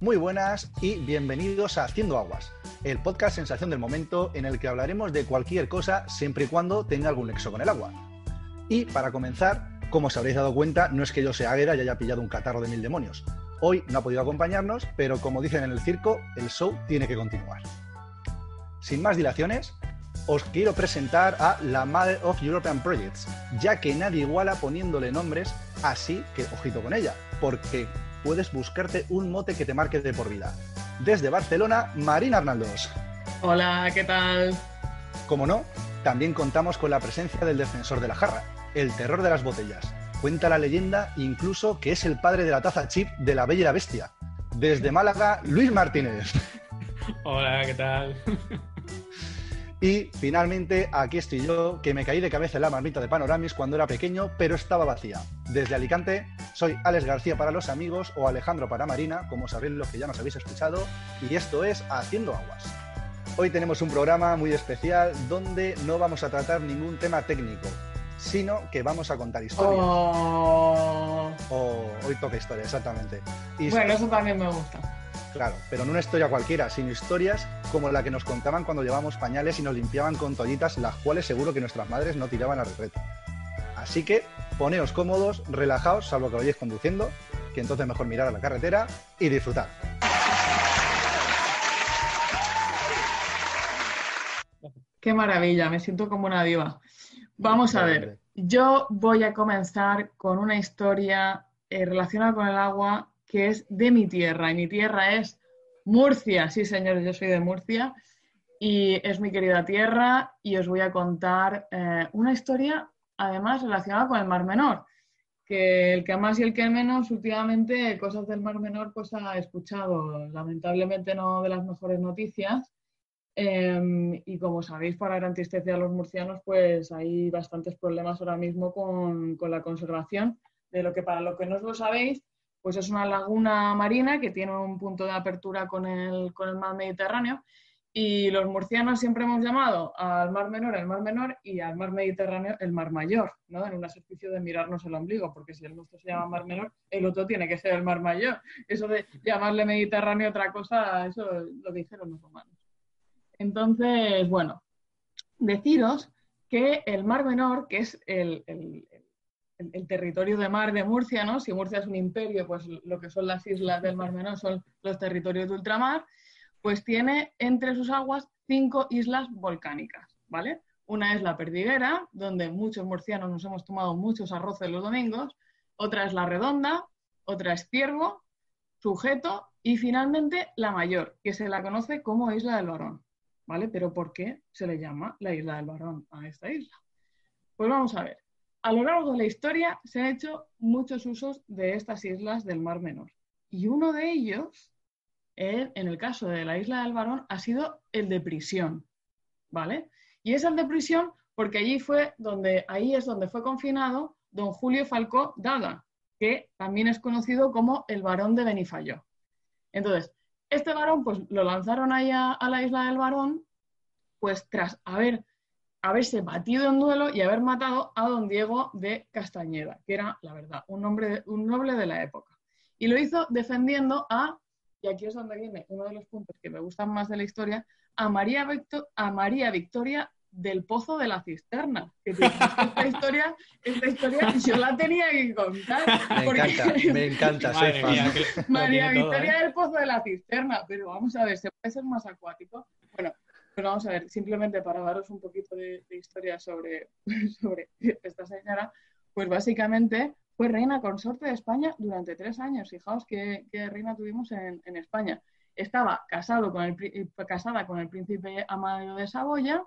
Muy buenas y bienvenidos a Haciendo Aguas, el podcast sensación del momento en el que hablaremos de cualquier cosa siempre y cuando tenga algún nexo con el agua. Y para comenzar, como os habréis dado cuenta, no es que yo sea Águeda y haya pillado un catarro de mil demonios. Hoy no ha podido acompañarnos, pero como dicen en el circo, el show tiene que continuar. Sin más dilaciones, os quiero presentar a la Mother of European Projects, ya que nadie iguala poniéndole nombres, así que ojito con ella, porque puedes buscarte un mote que te marque de por vida. Desde Barcelona, Marina Arnaldos. Hola, ¿qué tal? Como no, también contamos con la presencia del defensor de la jarra, el terror de las botellas. Cuenta la leyenda incluso que es el padre de la taza chip de la Bella y la Bestia. Desde Málaga, Luis Martínez. Hola, ¿qué tal? Y finalmente, aquí estoy yo, que me caí de cabeza en la marmita de Panoramis cuando era pequeño, pero estaba vacía. Desde Alicante, soy Alex García para los amigos o Alejandro para Marina, como sabréis los que ya nos habéis escuchado, y esto es Haciendo Aguas. Hoy tenemos un programa muy especial donde no vamos a tratar ningún tema técnico, sino que vamos a contar historias. Oh. Oh, hoy toca historia, exactamente. Y Bueno, eso también me gusta. Claro, pero no una historia cualquiera, sino historias como la que nos contaban cuando llevábamos pañales y nos limpiaban con toallitas, las cuales seguro que nuestras madres no tiraban al retrete. Así que poneos cómodos, relajaos, salvo que vayáis conduciendo, que entonces mejor mirar a la carretera y disfrutar. Qué maravilla, me siento como una diva. Vamos a ver, yo voy a comenzar con una historia eh, relacionada con el agua que es de mi tierra. Y mi tierra es Murcia. Sí, señores, yo soy de Murcia. Y es mi querida tierra. Y os voy a contar eh, una historia, además, relacionada con el Mar Menor. Que el que más y el que menos, últimamente, cosas del Mar Menor, pues ha escuchado. Lamentablemente, no de las mejores noticias. Eh, y como sabéis, para gran tristeza a los murcianos, pues hay bastantes problemas ahora mismo con, con la conservación de lo que, para lo que no os lo sabéis, pues es una laguna marina que tiene un punto de apertura con el, con el mar Mediterráneo y los murcianos siempre hemos llamado al mar menor el mar menor y al mar Mediterráneo el mar mayor, ¿no? En un ejercicio de mirarnos el ombligo, porque si el nuestro se llama mar menor, el otro tiene que ser el mar mayor. Eso de llamarle Mediterráneo otra cosa, eso lo dijeron los romanos. Entonces, bueno, deciros que el mar menor, que es el, el el, territorio de mar de Murcia, ¿no? Si Murcia es un imperio, pues lo que son las islas del Mar Menor son los territorios de ultramar, pues tiene entre sus aguas cinco islas volcánicas, ¿vale? Una es la Perdiguera, donde muchos murcianos nos hemos tomado muchos arroces los domingos, otra es la Redonda, otra es Ciervo, Sujeto y finalmente la Mayor, que se la conoce como Isla del Barón, ¿vale? Pero ¿por qué se le llama la Isla del Barón a esta isla? Pues vamos a ver a lo largo de la historia se han hecho muchos usos de estas islas del Mar Menor. Y uno de ellos, en el caso de la isla del Barón, ha sido el de prisión. ¿Vale? Y es el de prisión porque allí fue donde, ahí es donde fue confinado don Julio Falcó Dada, que también es conocido como el Barón de Benifayó. Entonces, este varón, pues lo lanzaron ahí a, a la isla del Barón, pues tras haber haberse batido en duelo y haber matado a don Diego de Castañeda, que era, la verdad, un, hombre, un noble de la época. Y lo hizo defendiendo a, y aquí es donde viene uno de los puntos que me gustan más de la historia, a María, Victor, a María Victoria del Pozo de la Cisterna. Que esta historia, esta historia yo la tenía que contar. Me encanta, me encanta. Soy fan. Mía, que- María tiene todo, Victoria ¿eh? del Pozo de la Cisterna, pero vamos a ver, ¿se puede ser más acuático? Bueno, pero vamos a ver, simplemente para daros un poquito de, historia sobre, sobre esta señora, pues básicamente fue reina consorte de España durante tres años. Fijaos qué, qué reina tuvimos en, en España. Estaba casado con el, pri- casada con el príncipe Amadeo de Saboya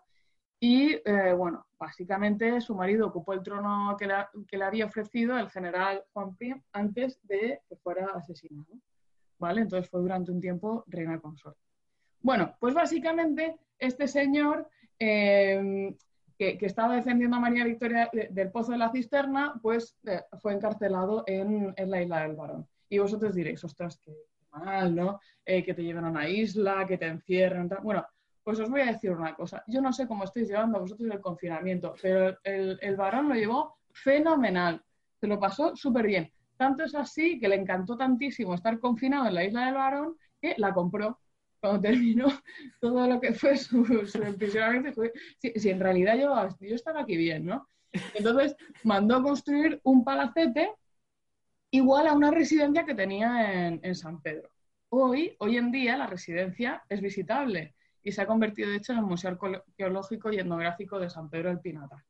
y, eh, bueno, básicamente su marido ocupó el trono que, la- que le había ofrecido el general Juan Prim antes de que fuera asesinado. ¿Vale? Entonces fue durante un tiempo reina consorte. Bueno, pues básicamente este señor eh, que, estaba defendiendo a María Victoria de- del Pozo de la Cisterna, pues eh, fue encarcelado en, la isla del Barón. Y vosotros diréis, ostras, qué mal, ¿no? Eh, que te lleven a una isla, que te encierren. Bueno, pues os voy a decir una cosa. Yo no sé cómo estáis llevando vosotros el confinamiento, pero el, el varón lo llevó fenomenal. Se lo pasó súper bien. tanto es así que le encantó tantísimo estar confinado en la isla del Barón que la compró. Cuando terminó todo lo que fue su, su emprisionamiento, si, en realidad yo, estaba aquí bien, ¿no? Entonces mandó construir un palacete igual a una residencia que tenía en, en San Pedro. Hoy, hoy en día, la residencia es visitable y se ha convertido, de hecho, en el Museo Arqueológico y Etnográfico de San Pedro del Pinatar.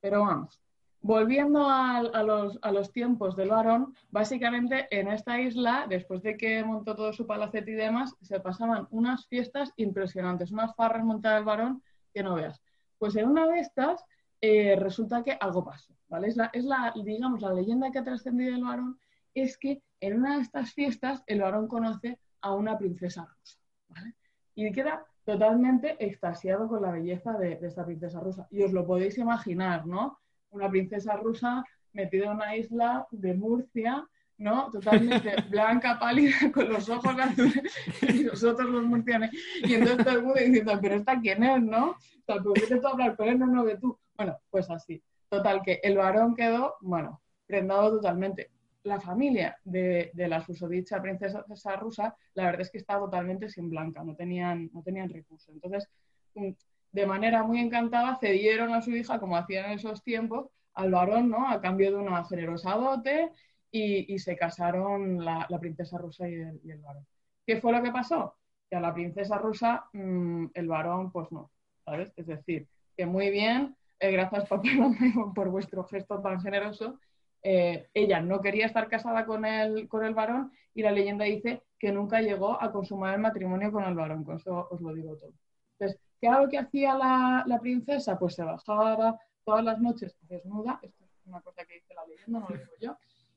Pero vamos, volviendo a, los, tiempos del varón, básicamente en esta isla, después de que montó todo su palacete y demás, se pasaban unas fiestas impresionantes, unas farras montadas del varón que no veas. Pues en una de estas eh, resulta que algo pasó, ¿vale? Es la, es la, digamos, la leyenda que ha trascendido el varón es que en una de estas fiestas el varón conoce a una princesa rusa, ¿vale? Y queda totalmente extasiado con la belleza de, de, esta princesa rusa. Y os lo podéis imaginar, ¿no? Una princesa rusa metida en una isla de Murcia, ¿no? Totalmente blanca, pálida, con los ojos azules, y nosotros los murcianos. Y entonces todo el mundo diciendo, pero esta quién es, ¿no? O sea, ¿por qué te tú hablar con él, no, no, que tú? Bueno, pues así. Total, que el varón quedó, bueno, prendado totalmente la familia de, de, la susodicha princesa rusa, la verdad es que estaba totalmente sin blanca, no tenían, no tenían recursos. Entonces, de manera muy encantada, cedieron a su hija, como hacían en esos tiempos, al varón, ¿no? A cambio de una generosa dote y, y se casaron la, princesa rusa y el, y el, varón. ¿Qué fue lo que pasó? Que a la princesa rusa mmm, el varón, pues no, ¿sabes? Es decir, que muy bien, eh, gracias papá por vuestro gesto tan generoso, eh, ella no quería estar casada con el, con el varón y la leyenda dice que nunca llegó a consumar el matrimonio con el varón, con eso os lo digo todo. Entonces, ¿qué era lo que hacía la, princesa? Pues se bajaba todas las noches desnuda, esto es una cosa que dice la leyenda, no lo digo yo,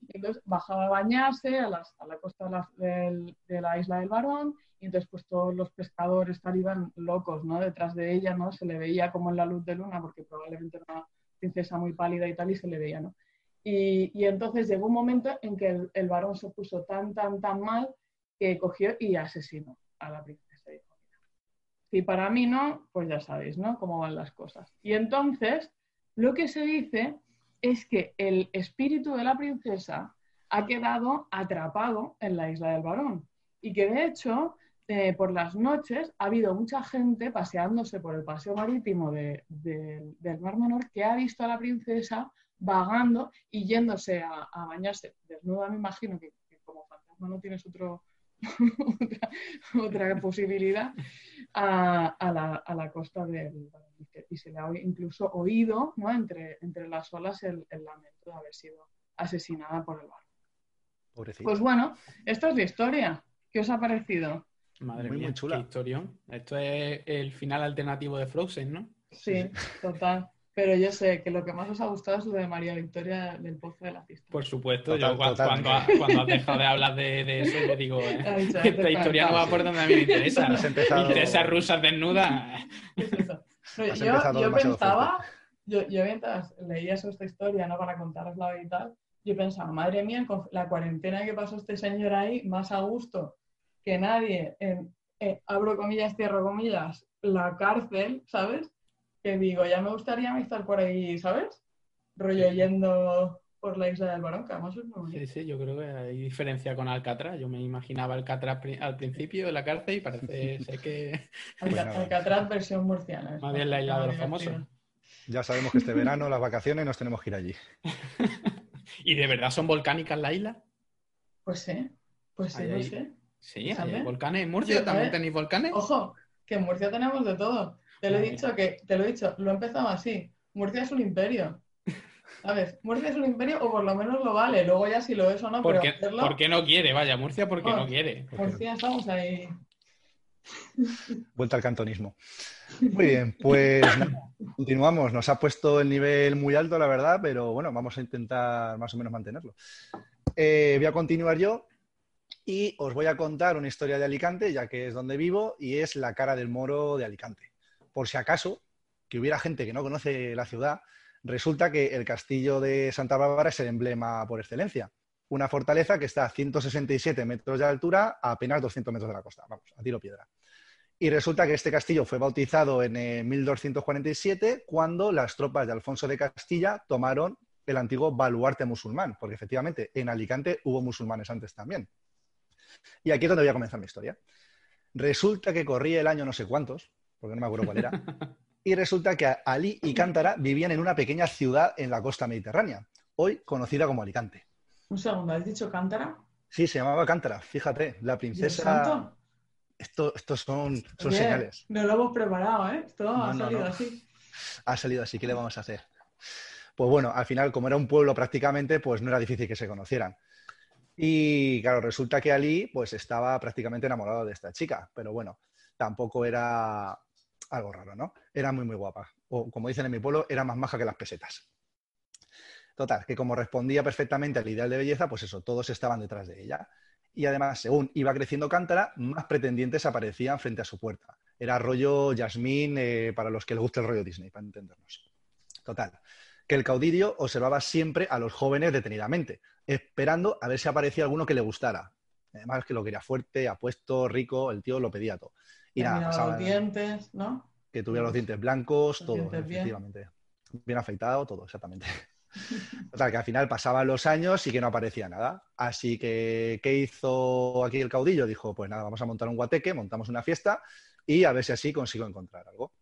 entonces bajaba a bañarse a, la costa de la, isla del varón y entonces pues todos los pescadores tal iban locos, ¿no? Detrás de ella, ¿no? Se le veía como en la luz de luna porque probablemente era una princesa muy pálida y tal y se le veía, ¿no? Y, y, entonces llegó un momento en que el, el, varón se puso tan, tan, tan mal que cogió y asesinó a la princesa. Si para mí no, pues ya sabéis, ¿no? Cómo van las cosas. Y entonces, lo que se dice es que el espíritu de la princesa ha quedado atrapado en la isla del varón. Y que de hecho, eh, por las noches ha habido mucha gente paseándose por el paseo marítimo de, de, del Mar Menor que ha visto a la princesa vagando y yéndose a, a bañarse desnuda, me imagino que, que, como fantasma no tienes otro, otra, otra, posibilidad, a, a, la, a, la, costa del y se le ha incluso oído ¿no? entre, entre las olas el, el, lamento de haber sido asesinada por el barco. Pobrecito. Pues bueno, esto es la historia. ¿Qué os ha parecido? Madre muy, mía, muy chula. qué historión. Esto es el final alternativo de Frozen, ¿no? Sí, total. Pero yo sé que lo que más os ha gustado es lo de María Victoria del Pozo de la Pista. Por supuesto, total, yo total. Cuando, cuando, has dejado de hablar de, de eso, yo digo, eh, dicho, esta historia no va por donde a mí me interesa. Empezado... Interesas rusas desnudas. yo, yo pensaba, yo, yo, mientras leía esta historia, ¿no? Para contarosla y tal, yo pensaba, madre mía, con la cuarentena que pasó este señor ahí, más a gusto que nadie, en, eh, abro comillas, cierro comillas, la cárcel, ¿sabes? Que digo, ya me gustaría estar por ahí, ¿sabes? Rollo yendo por la isla del Barón, que además es muy Sí, sí, yo creo que hay diferencia con Alcatraz. Yo me imaginaba Alcatraz al principio de la cárcel y parece ser que... Alca Alcatraz versión murciana. Más bien la isla de los famosos. Ya sabemos que este verano, las vacaciones, nos tenemos que ir allí. ¿Y de verdad son volcánicas la isla? Pues sí, pues sí, no sé. Sí, hay volcanes. ¿En Murcia Yo, también tenéis volcanes? Ojo, que en Murcia tenemos de todo. Te lo he dicho que, te lo he dicho, lo he empezado así. Murcia es un imperio. ¿Sabes? Murcia es un imperio o por lo menos lo vale. Luego ya si lo es o no, ¿Por pero qué, hacerlo... ¿Por qué no quiere? Vaya, Murcia porque oh, no quiere. Murcia estamos ahí. Vuelta al cantonismo. Muy bien, pues continuamos. Nos ha puesto el nivel muy alto, la verdad, pero bueno, vamos a intentar más o menos mantenerlo. Eh, voy a continuar yo y os voy a contar una historia de Alicante, ya que es donde vivo, y es la cara del moro de Alicante por si acaso, que hubiera gente que no conoce la ciudad, resulta que el castillo de Santa Bárbara es el emblema por excelencia. Una fortaleza que está a 167 metros de altura a apenas 200 metros de la costa, vamos, a tiro piedra. Y resulta que este castillo fue bautizado en eh, 1247 cuando las tropas de Alfonso de Castilla tomaron el antiguo baluarte musulmán, porque efectivamente en Alicante hubo musulmanes antes también. Y aquí es donde voy a comenzar mi historia. Resulta que corría el año no sé cuántos, porque no me acuerdo cuál era, y resulta que Ali y Cántara vivían en una pequeña ciudad en la costa mediterránea, hoy conocida como Alicante. Un segundo, ¿has dicho Cántara? Sí, se llamaba Cántara, fíjate, la princesa... Esto, estos son, señales. No lo hemos preparado, ¿eh? Esto ha salido así. Ha salido así, ¿qué le vamos a hacer? Pues bueno, al final, como era un pueblo prácticamente, pues no era difícil que se conocieran. Y claro, resulta que Ali pues estaba prácticamente enamorado de esta chica, pero bueno, tampoco era algo raro, ¿no? Era muy, muy guapa. O como dicen en mi pueblo, era más maja que las pesetas. Total, que como respondía perfectamente al ideal de belleza, pues eso, todos estaban detrás de ella. Y además, según iba creciendo Cántara, más pretendientes aparecían frente a su puerta. Era rollo Yasmín eh, para los que les guste el rollo Disney, para entendernos. Total, que el caudillo observaba siempre a los jóvenes detenidamente, esperando a ver si aparecía alguno que le gustara. Además que lo quería fuerte, apuesto, rico, el tío lo pedía todo. Y nada, pasaba, los dientes, ¿no? Que tuviera los dientes blancos, todo, efectivamente. Bien. afeitado, todo, exactamente. Total, que al final pasaban los años y que no aparecía nada. Así que, ¿qué hizo aquí el caudillo? Dijo, pues nada, vamos a montar un guateque, montamos una fiesta y a ver si así consigo encontrar algo.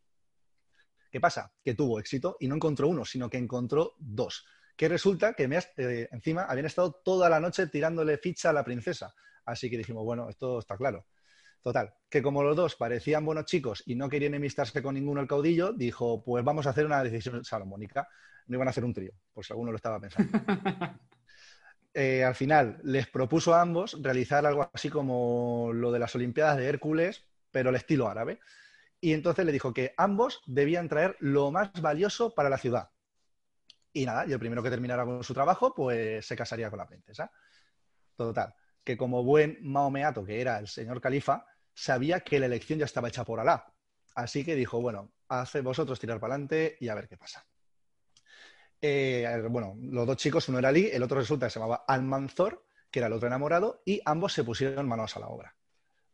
¿Qué pasa? Que tuvo éxito y no encontró uno, sino que encontró dos. Que resulta que eh, encima habían estado toda la noche tirándole ficha a la princesa. Así que dijimos, bueno, esto está claro. Total, que como los dos parecían buenos chicos y no querían enemistarse con ninguno el caudillo, dijo, pues vamos a hacer una decisión salomónica. No iban a hacer un trío, por si alguno lo estaba pensando. Eh, al final les propuso a ambos realizar algo así como lo de las Olimpiadas de Hércules, pero el estilo árabe y entonces le dijo que ambos debían traer lo más valioso para la ciudad. Y nada, y el primero que terminara con su trabajo, pues se casaría con la princesa. Total, que como buen maomeato que era el señor califa, sabía que la elección ya estaba hecha por Alá. Así que dijo, bueno, hace vosotros tirar para adelante y a ver qué pasa. Eh, bueno, los dos chicos, uno era Ali, el otro resulta que se llamaba Almanzor, que era el otro enamorado, y ambos se pusieron manos a la obra.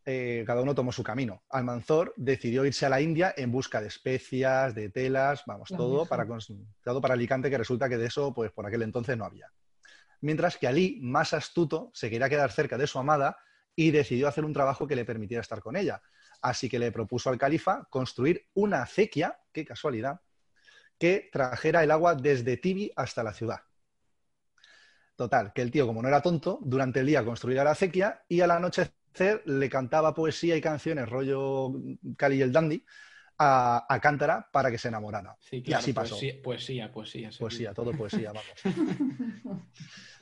Eh, cada uno tomó su camino. Almanzor decidió irse a la India en busca de especias, de telas, vamos, todo para, todo para Alicante, que resulta que de eso, pues por aquel entonces no había. Mientras que Ali, más astuto, se quería quedar cerca de su amada y decidió hacer un trabajo que le permitiera estar con ella. Así que le propuso al califa construir una acequia, qué casualidad, que trajera el agua desde Tibi hasta la ciudad. Total, que el tío, como no era tonto, durante el día construía la acequia y a la noche le cantaba poesía y canciones, rollo Cali y el Dandy, a, a Cántara para que se enamorara. y así pasó. Poesía, poesía, poesía. todo poesía, vamos.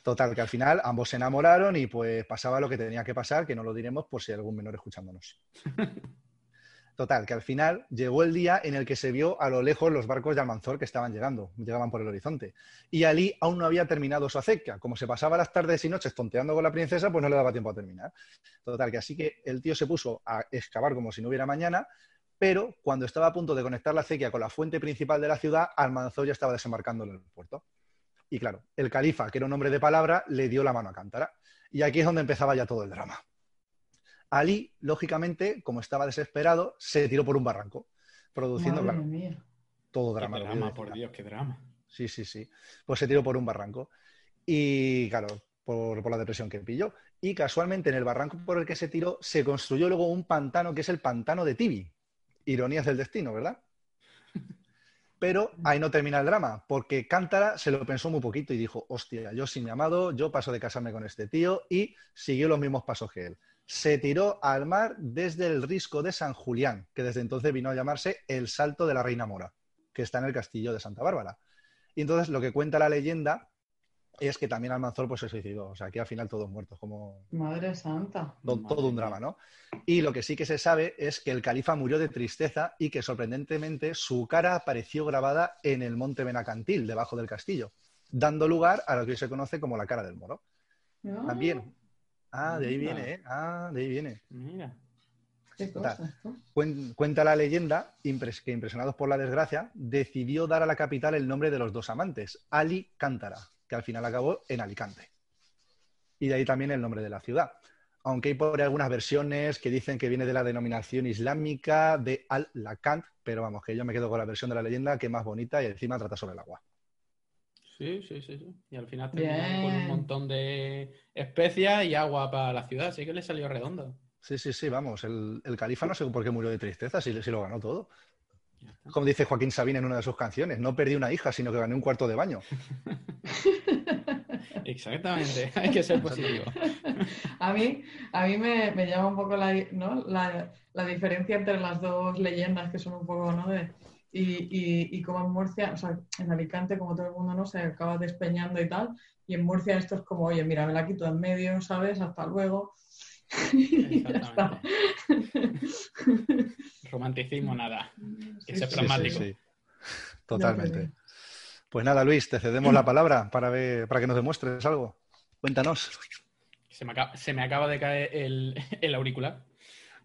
Total, que al final ambos se enamoraron y pues pasaba lo que tenía que pasar, que no lo diremos por si hay algún menor escuchándonos. Total, que al final llegó el día en el que se vio a lo lejos los barcos de Almanzor que estaban llegando, llegaban por el horizonte. Y Ali aún no había terminado su acequia. Como se pasaba las tardes y noches tonteando con la princesa, pues no le daba tiempo a terminar. Total, que así que el tío se puso a excavar como si no hubiera mañana, pero cuando estaba a punto de conectar la acequia con la fuente principal de la ciudad, Almanzor ya estaba desembarcando en el puerto. Y claro, el califa, que era un hombre de palabra, le dio la mano a Cántara. Y aquí es donde empezaba ya todo el drama. Ali, lógicamente, como estaba desesperado, se tiró por un barranco, produciendo todo drama. Qué drama, por Dios, qué drama. Sí, sí, sí. Pues se tiró por un barranco. Y claro, por, la depresión que pilló. Y casualmente en el barranco por el que se tiró se construyó luego un pantano que es el pantano de Tibi. Ironías del destino, ¿verdad? Pero ahí no termina el drama, porque Cántara se lo pensó muy poquito y dijo, hostia, yo sin mi amado, yo paso de casarme con este tío y siguió los mismos pasos que él se tiró al mar desde el risco de San Julián, que desde entonces vino a llamarse el Salto de la Reina Mora, que está en el castillo de Santa Bárbara. Y entonces lo que cuenta la leyenda es que también Almanzor pues, se suicidó. O sea, aquí al final todos muertos, como... Madre santa. Todo, un drama, ¿no? Y lo que sí que se sabe es que el califa murió de tristeza y que sorprendentemente su cara apareció grabada en el monte Benacantil, debajo del castillo, dando lugar a lo que hoy se conoce como la cara del moro. También Ah, de ahí viene, ¿eh? Ah, de ahí viene. Mira. Cuenta la leyenda que, impresionados por la desgracia, decidió dar a la capital el nombre de los dos amantes, Ali Cántara, que al final acabó en Alicante. Y de ahí también el nombre de la ciudad. Aunque hay por algunas versiones que dicen que viene de la denominación islámica de Al-Lakant, pero vamos, que yo me quedo con la versión de la leyenda que es más bonita y encima trata sobre el agua. Sí, sí, sí, sí. Y al final terminaron con un montón de especias y agua para la ciudad, así que le salió redondo. Sí, sí, sí, vamos. El, califa no sé por qué murió de tristeza, si, si lo ganó todo. Como dice Joaquín Sabina en una de sus canciones, no perdí una hija, sino que gané un cuarto de baño. Exactamente, hay que ser positivo. a mí, a mí me, llama un poco la, la, diferencia entre las dos leyendas que son un poco, ¿no? De, y, y, como en Murcia, o sea, en Alicante, como todo el mundo, ¿no? Se acaba despeñando y tal. Y en Murcia esto es como, oye, mira, me la quito en medio, ¿sabes? Hasta luego. Romanticismo nada. Que sea pragmático. Totalmente. Pues nada, Luis, te cedemos la palabra para, ver, para que nos demuestres algo. Cuéntanos. Se me acaba, de caer el, el, auricular.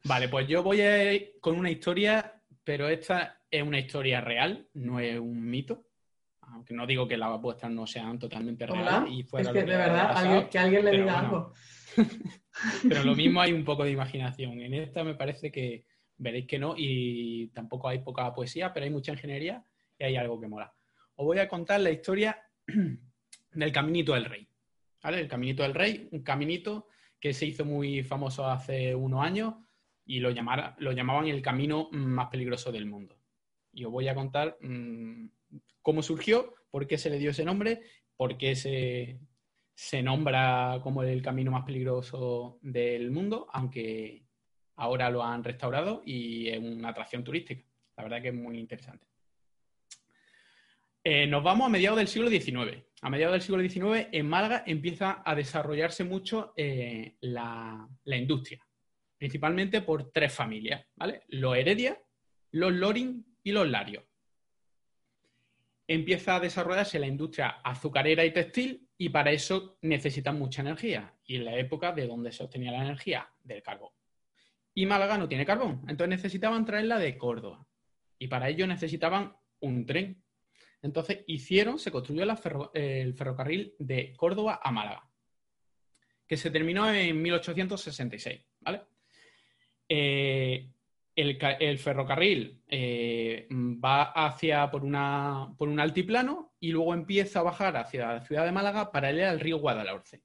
Vale, pues yo voy a ir con una historia, pero esta es una historia real, no es un mito. Aunque no digo que las apuestas no sean totalmente reales. Y es que, de verdad, que alguien le diga algo. Pero lo mismo hay un poco de imaginación. En esta me parece que veréis que no, y tampoco hay poca poesía, pero hay mucha ingeniería y hay algo que mola os voy a contar la historia del Caminito del Rey. El Caminito del Rey, un caminito que se hizo muy famoso hace unos años y lo, lo llamaban el camino más peligroso del mundo. Y os voy a contar mm, cómo surgió, por qué se le dio ese nombre, por qué se, se nombra como el camino más peligroso del mundo, aunque ahora lo han restaurado y es una atracción turística. La verdad que es muy interesante. Eh, nos vamos a mediados del siglo XIX. A mediados del siglo XIX, en Málaga empieza a desarrollarse mucho eh, la, industria, principalmente por tres familias, ¿vale? Los Heredia, los Loring y los Larios. Empieza a desarrollarse la industria azucarera y textil y para eso necesitan mucha energía. Y en la época de donde se obtenía la energía, del carbón. Y Málaga no tiene carbón, entonces necesitaban traerla de Córdoba. Y para ello necesitaban un tren entonces hicieron, se construyó el ferrocarril de Córdoba a Málaga, que se terminó en 1866, ¿vale? Eh, el, ferrocarril eh, va hacia por, una, por un altiplano y luego empieza a bajar hacia la ciudad de Málaga para ir al río Guadalhorce.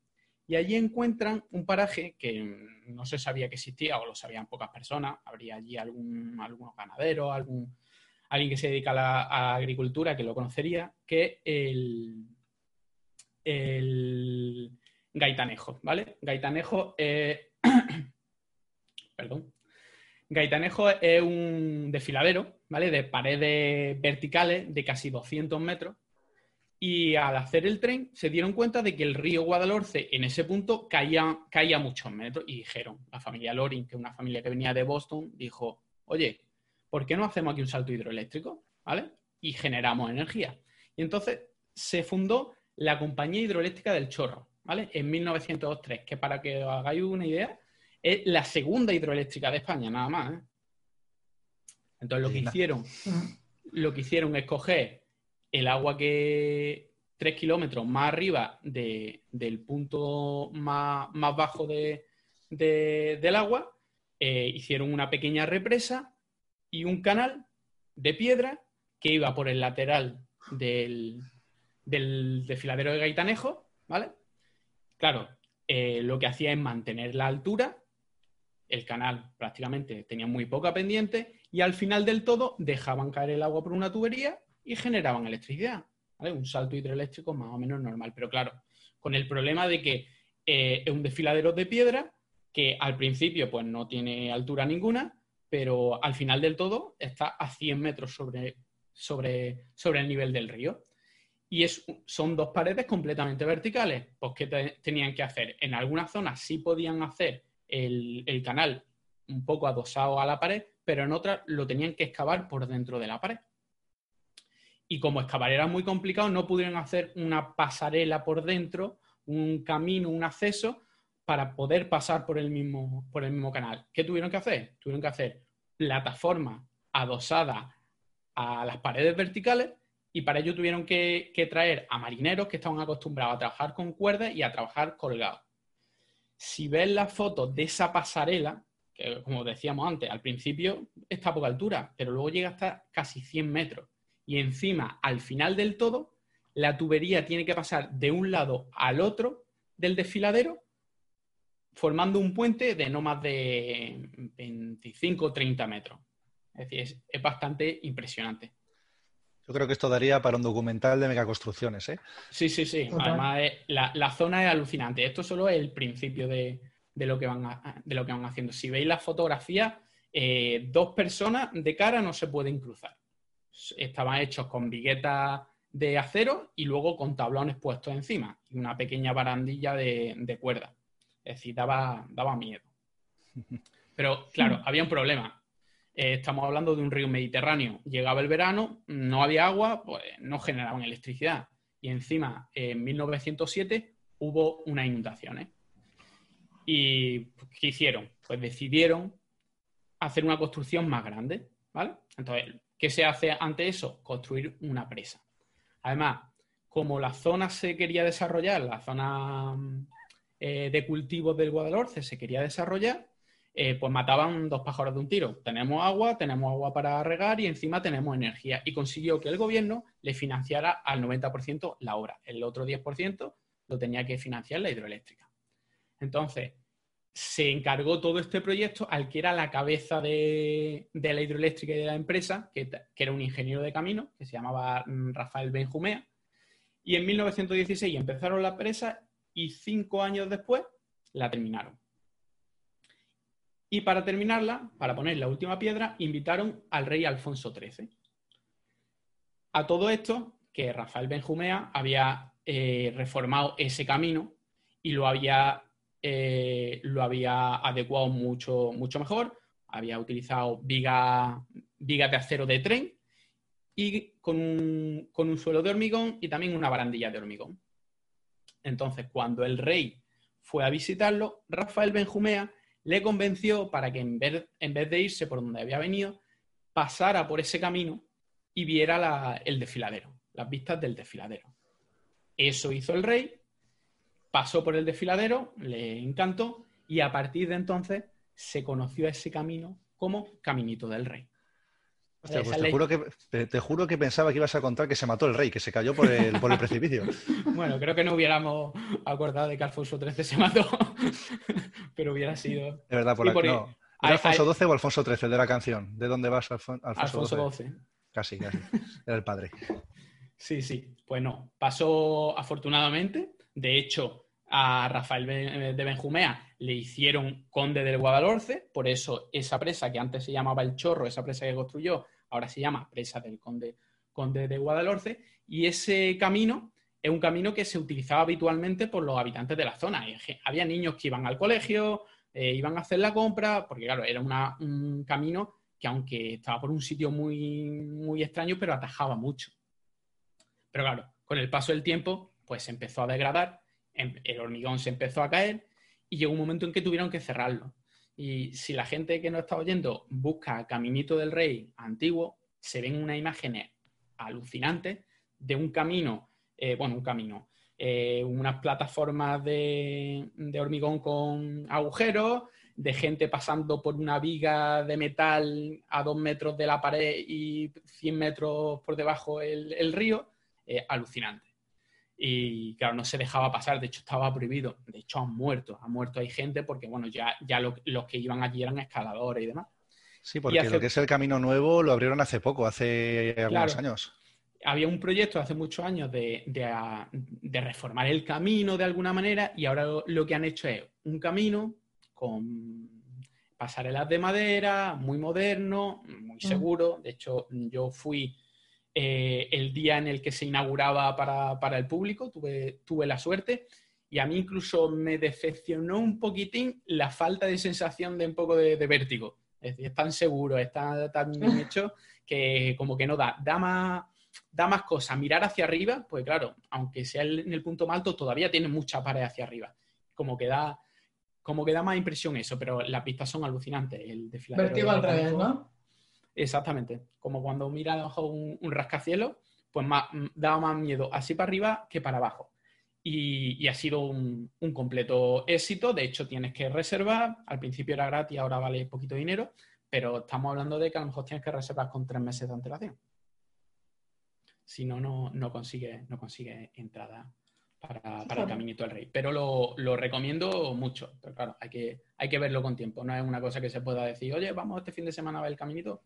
Y allí encuentran un paraje que no se sabía que existía o lo sabían pocas personas. Habría allí algún, algunos ganaderos, algún, alguien que se dedica a la, agricultura que lo conocería, que el, el gaitanejo, ¿vale? Gaitanejo es... Perdón. Gaitanejo es un desfiladero, ¿vale? De paredes verticales de casi 200 metros. Y al hacer el tren se dieron cuenta de que el río Guadalhorce en ese punto caía, caía muchos metros y dijeron, la familia Loring, que es una familia que venía de Boston, dijo, oye, ¿por qué no hacemos aquí un salto hidroeléctrico? ¿Vale? Y generamos energía. Y entonces se fundó la Compañía Hidroeléctrica del Chorro, ¿vale? En 1903, que para que os hagáis una idea, es la segunda hidroeléctrica de España, nada más. ¿eh? Entonces lo que hicieron, lo que hicieron es coger el agua que tres kilómetros más arriba del punto más, bajo del agua, eh, hicieron una pequeña represa y un canal de piedra que iba por el lateral del, del desfiladero de Gaitanejo, ¿vale? Claro, eh, lo que hacía es mantener la altura, el canal prácticamente tenía muy poca pendiente y al final del todo dejaban caer el agua por una tubería y generaban electricidad, ¿vale? Un salto hidroeléctrico más o menos normal, pero claro, con el problema de que eh, es un desfiladero de piedra que al principio pues no tiene altura ninguna pero al final del todo está a 100 metros sobre, sobre, sobre el nivel del río. Y es, son dos paredes completamente verticales. Pues, ¿qué tenían que hacer? En algunas zonas sí podían hacer el, el, canal un poco adosado a la pared, pero en otras lo tenían que excavar por dentro de la pared. Y como excavar era muy complicado, no pudieron hacer una pasarela por dentro, un camino, un acceso, para poder pasar por el mismo, por el mismo canal. ¿Qué tuvieron que hacer? Tuvieron que hacer plataformas adosadas a las paredes verticales y para ello tuvieron que, traer a marineros que estaban acostumbrados a trabajar con cuerdas y a trabajar colgados. Si ves las fotos de esa pasarela, que como decíamos antes, al principio está a poca altura, pero luego llega hasta casi 100 metros. Y encima, al final del todo, la tubería tiene que pasar de un lado al otro del desfiladero, formando un puente de no más de 25 o 30 metros. Es decir, es, bastante impresionante. Yo creo que esto daría para un documental de megaconstrucciones, ¿eh? Sí, sí, sí. Además, la, zona es alucinante. Esto solo es el principio de, lo, que van de lo que van haciendo. Si veis la fotografía, eh, dos personas de cara no se pueden cruzar. Estaban hechos con viguetas de acero y luego con tablones puestos encima y una pequeña barandilla de, cuerda. Es decir, daba, daba miedo. Pero claro, había un problema. Eh, estamos hablando de un río Mediterráneo. Llegaba el verano, no había agua, pues no generaban electricidad. Y encima, en 1907 hubo unas inundaciones. ¿Y qué hicieron? Pues decidieron hacer una construcción más grande, ¿vale? Entonces, ¿qué se hace ante eso? Construir una presa. Además, como la zona se quería desarrollar, la zona eh, de cultivos del Guadalhorce se quería desarrollar, eh, pues mataban dos pájaros de un tiro. Tenemos agua, tenemos agua para regar y encima tenemos energía. Y consiguió que el gobierno le financiara al 90% la obra. El otro 10% lo tenía que financiar la hidroeléctrica. Entonces, se encargó todo este proyecto al que era la cabeza de, la hidroeléctrica y de la empresa, que, era un ingeniero de camino, que se llamaba mm, Rafael Benjumea. Y en 1916 empezaron la presa y cinco años después la terminaron. Y para terminarla, para poner la última piedra, invitaron al rey Alfonso XIII. A todo esto, que Rafael Benjumea había eh, reformado ese camino y lo había eh, lo había adecuado mucho, mucho mejor, había utilizado vigas de acero de tren y con un, suelo de hormigón y también una barandilla de hormigón. Entonces, cuando el rey fue a visitarlo, Rafael Benjumea le convenció para que en vez, en vez de irse por donde había venido, pasara por ese camino y viera el desfiladero, las vistas del desfiladero. Eso hizo el rey pasó por el desfiladero, le encantó y a partir de entonces se conoció ese camino como Caminito del Rey. Hostia, pues te, juro que, te, juro que, pensaba que ibas a contar que se mató el rey, que se cayó por el, por el precipicio. bueno, creo que no hubiéramos acordado de que Alfonso XIII se mató, pero hubiera sido... De verdad, por, aquí no. ¿Era Alfonso XII o Alfonso XIII de la canción? ¿De dónde vas, Alfonso, Alfonso XII? Casi, casi. Era el padre. Sí, sí. Pues no. Pasó afortunadamente. De hecho, a Rafael eh, de Benjumea le hicieron conde del Guadalhorce, por eso esa presa que antes se llamaba El Chorro, esa presa que construyó, ahora se llama presa del conde, conde de Guadalhorce, y ese camino es un camino que se utilizaba habitualmente por los habitantes de la zona. Había niños que iban al colegio, eh, iban a hacer la compra, porque claro, era un camino que aunque estaba por un sitio muy, muy extraño, pero atajaba mucho. Pero claro, con el paso del tiempo, pues se empezó a degradar el hormigón se empezó a caer y llegó un momento en que tuvieron que cerrarlo. Y si la gente que no está oyendo busca Caminito del Rey antiguo, se ven unas imágenes alucinantes de un camino, eh, bueno, un camino, eh, unas plataformas de, hormigón con agujeros, de gente pasando por una viga de metal a dos metros de la pared y 100 metros por debajo el, río, eh, alucinante y claro, no se dejaba pasar, de hecho estaba prohibido, de hecho han muerto, han muerto hay gente porque bueno, ya, ya los que iban allí eran escaladores y demás. Sí, porque lo que es el Camino Nuevo lo abrieron hace poco, hace algunos años. Había un proyecto hace muchos años de, reformar el camino de alguna manera y ahora lo, que han hecho es un camino con pasarelas de madera, muy moderno, muy seguro. De hecho, yo fui eh, el día en el que se inauguraba para, el público, tuve, tuve la suerte. Y a mí incluso me decepcionó un poquitín la falta de sensación de un poco de, vértigo. Es decir, es tan seguro, está tan bien hecho que como que no da. Da más, da más cosas. Mirar hacia arriba, pues claro, aunque sea en el punto más alto, todavía tiene mucha pared hacia arriba. Como que da, como que da más impresión eso, pero las pistas son alucinantes. El Vértigo al revés, ¿no? Exactamente. Como cuando mira un, un rascacielos, pues más, daba más miedo así para arriba que para abajo. Y, ha sido un, completo éxito. De hecho, tienes que reservar. Al principio era gratis, ahora vale poquito dinero. Pero estamos hablando de que a lo mejor tienes que reservar con tres meses de antelación. Si no, no consigue, no consigue entrada para, el Caminito del Rey. Pero lo, recomiendo mucho. Pero claro, hay que, hay que verlo con tiempo. No es una cosa que se pueda decir, oye, vamos este fin de semana a ver el Caminito.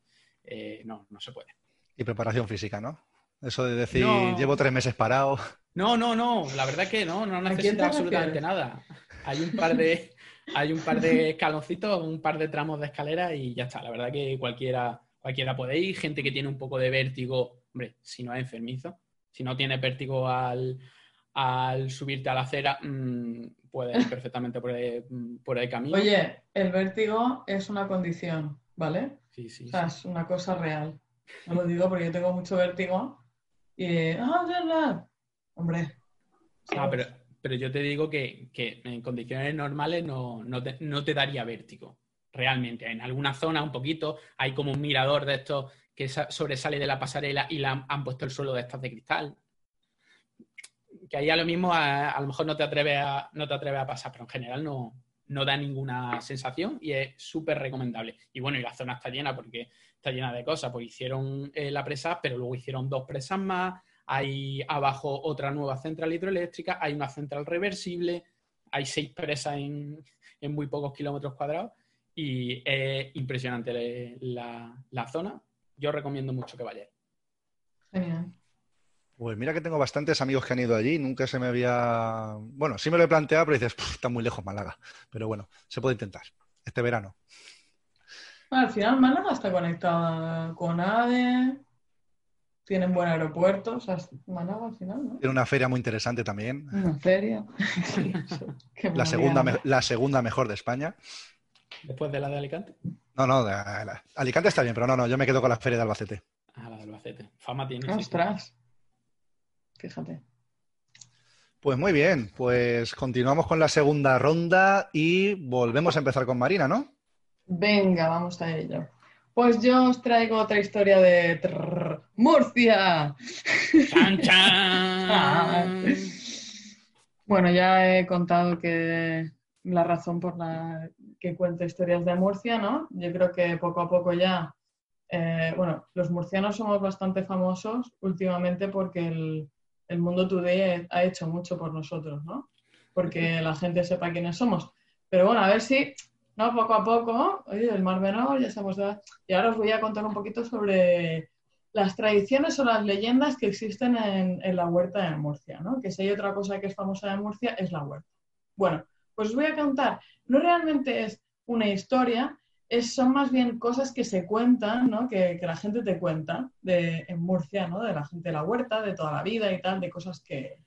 Eh, no, no se puede. Y preparación física, ¿no? Eso de decir, llevo tres meses parado. No, no, no. La verdad es que no, no necesita absolutamente nada. Hay un par de, hay un par de escaloncitos, un par de tramos de escalera y ya está. La verdad que cualquiera, cualquiera puede ir. Gente que tiene un poco de vértigo, hombre, si no es enfermizo, si no tiene vértigo al, al subirte a la acera, mm, puedes ir perfectamente por el, por el, camino. Oye, el vértigo es una condición, ¿vale? Sí, sí. O sea, es una cosa real. No lo digo porque yo tengo mucho vértigo y. ¡Ah, Hombre. Ah, pero, pero yo te digo que, en condiciones normales no, te, daría vértigo. Realmente. En alguna zona un poquito hay como un mirador de estos que sobresale de la pasarela y la han puesto el suelo de estas de cristal que ahí a lo mismo a, lo mejor no te atreves a, no te a pasar, pero en general no, no da ninguna sensación y es súper recomendable. Y bueno, y la zona está llena porque está llena de cosas, pues hicieron eh, la presa, pero luego hicieron dos presas más, hay abajo otra nueva central hidroeléctrica, hay una central reversible, hay seis presas en, muy pocos kilómetros cuadrados y es impresionante la, la zona. Yo recomiendo mucho que vayáis. Genial. Pues mira que tengo bastantes amigos que han ido allí, nunca se me había... Bueno, sí me lo he planteado, pero dices, está muy lejos Málaga. Pero bueno, se puede intentar, este verano. al final Málaga está conectada con ADE, tienen buen aeropuerto, o sea, Málaga al final, ¿no? Tiene una feria muy interesante también. Una feria. la, segunda, la segunda mejor de España. ¿Después de la de Alicante? No, no, Alicante está bien, pero no, no, yo me quedo con la feria de Albacete. Ah, la de Albacete. Fama tiene. Ostras fíjate. Pues muy bien, pues continuamos con la segunda ronda y volvemos a empezar con Marina, ¿no? Venga, vamos a ello. Pues yo os traigo otra historia de Murcia. bueno, ya he contado que la razón por la que cuento historias de Murcia, ¿no? Yo creo que poco a poco ya, eh, bueno, los murcianos somos bastante famosos últimamente porque el, el mundo today ha hecho mucho por nosotros, ¿no? Porque la gente sepa quiénes somos. Pero bueno, a ver si, ¿no? Poco a poco, oye, el Mar Menor, ya sabemos. Y ahora os voy a contar un poquito sobre las tradiciones o las leyendas que existen en, la huerta de Murcia, ¿no? Que si hay otra cosa que es famosa de Murcia, es la huerta. Bueno, pues os voy a contar, no realmente es una historia, son más bien cosas que se cuentan, ¿no? que, la gente te cuenta de, en Murcia, ¿no? de la gente de la huerta, de toda la vida y tal, de cosas que,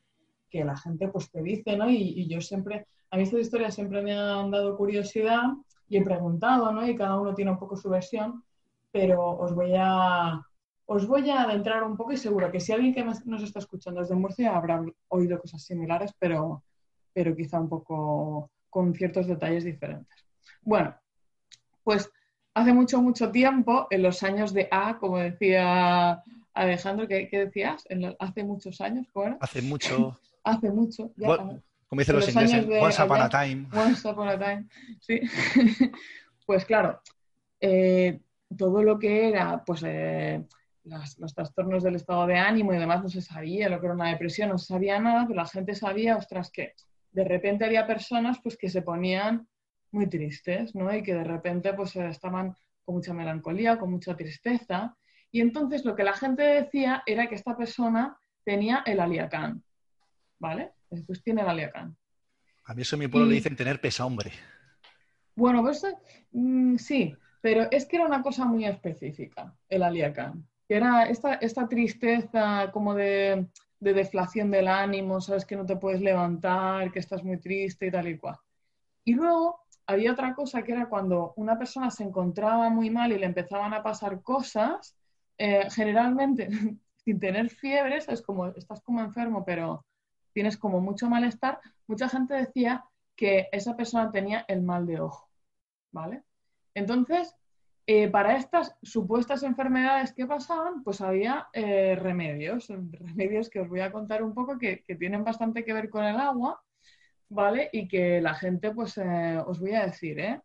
la gente pues te dice, ¿no? Y, yo siempre, a mí estas historias siempre me han dado curiosidad y he preguntado, ¿no? Y cada uno tiene un poco su versión, pero os voy a, os voy a adentrar un poco y seguro que si alguien que nos está escuchando desde Murcia habrá oído cosas similares, pero, pero quizá un poco con ciertos detalles diferentes. Bueno, pues hace mucho, mucho tiempo, en los años de A, como decía Alejandro, ¿qué, decías? hace muchos años, ¿cómo Hace mucho. hace mucho. como dicen los, ingleses, once upon a time. Once upon a time, sí. pues claro, eh, todo lo que era, pues... Eh, los trastornos del estado de ánimo y demás no se sabía, lo que era una depresión, no se sabía nada, pero la gente sabía, ostras, que de repente había personas pues que se ponían muy tristes, ¿no? Y que de repente pues estaban con mucha melancolía, con mucha tristeza. Y entonces lo que la gente decía era que esta persona tenía el aliacán, ¿vale? Pues tiene el aliacán. A mí eso en mi pueblo le dicen tener pesa hombre. Bueno, pues mm, sí, pero es que era una cosa muy específica, el aliacán. Que era esta, esta tristeza como de, de deflación del ánimo, sabes que no te puedes levantar, que estás muy triste y tal y cual. Y luego había otra cosa que era cuando una persona se encontraba muy mal y le empezaban a pasar cosas, eh, generalmente sin tener fiebre, es como estás como enfermo, pero tienes como mucho malestar, mucha gente decía que esa persona tenía el mal de ojo, ¿vale? Entonces, eh, para estas supuestas enfermedades que pasaban, pues había eh, remedios, remedios que os voy a contar un poco que, que tienen bastante que ver con el agua ¿vale? Y que la gente, pues, eh, os voy a decir, ¿eh?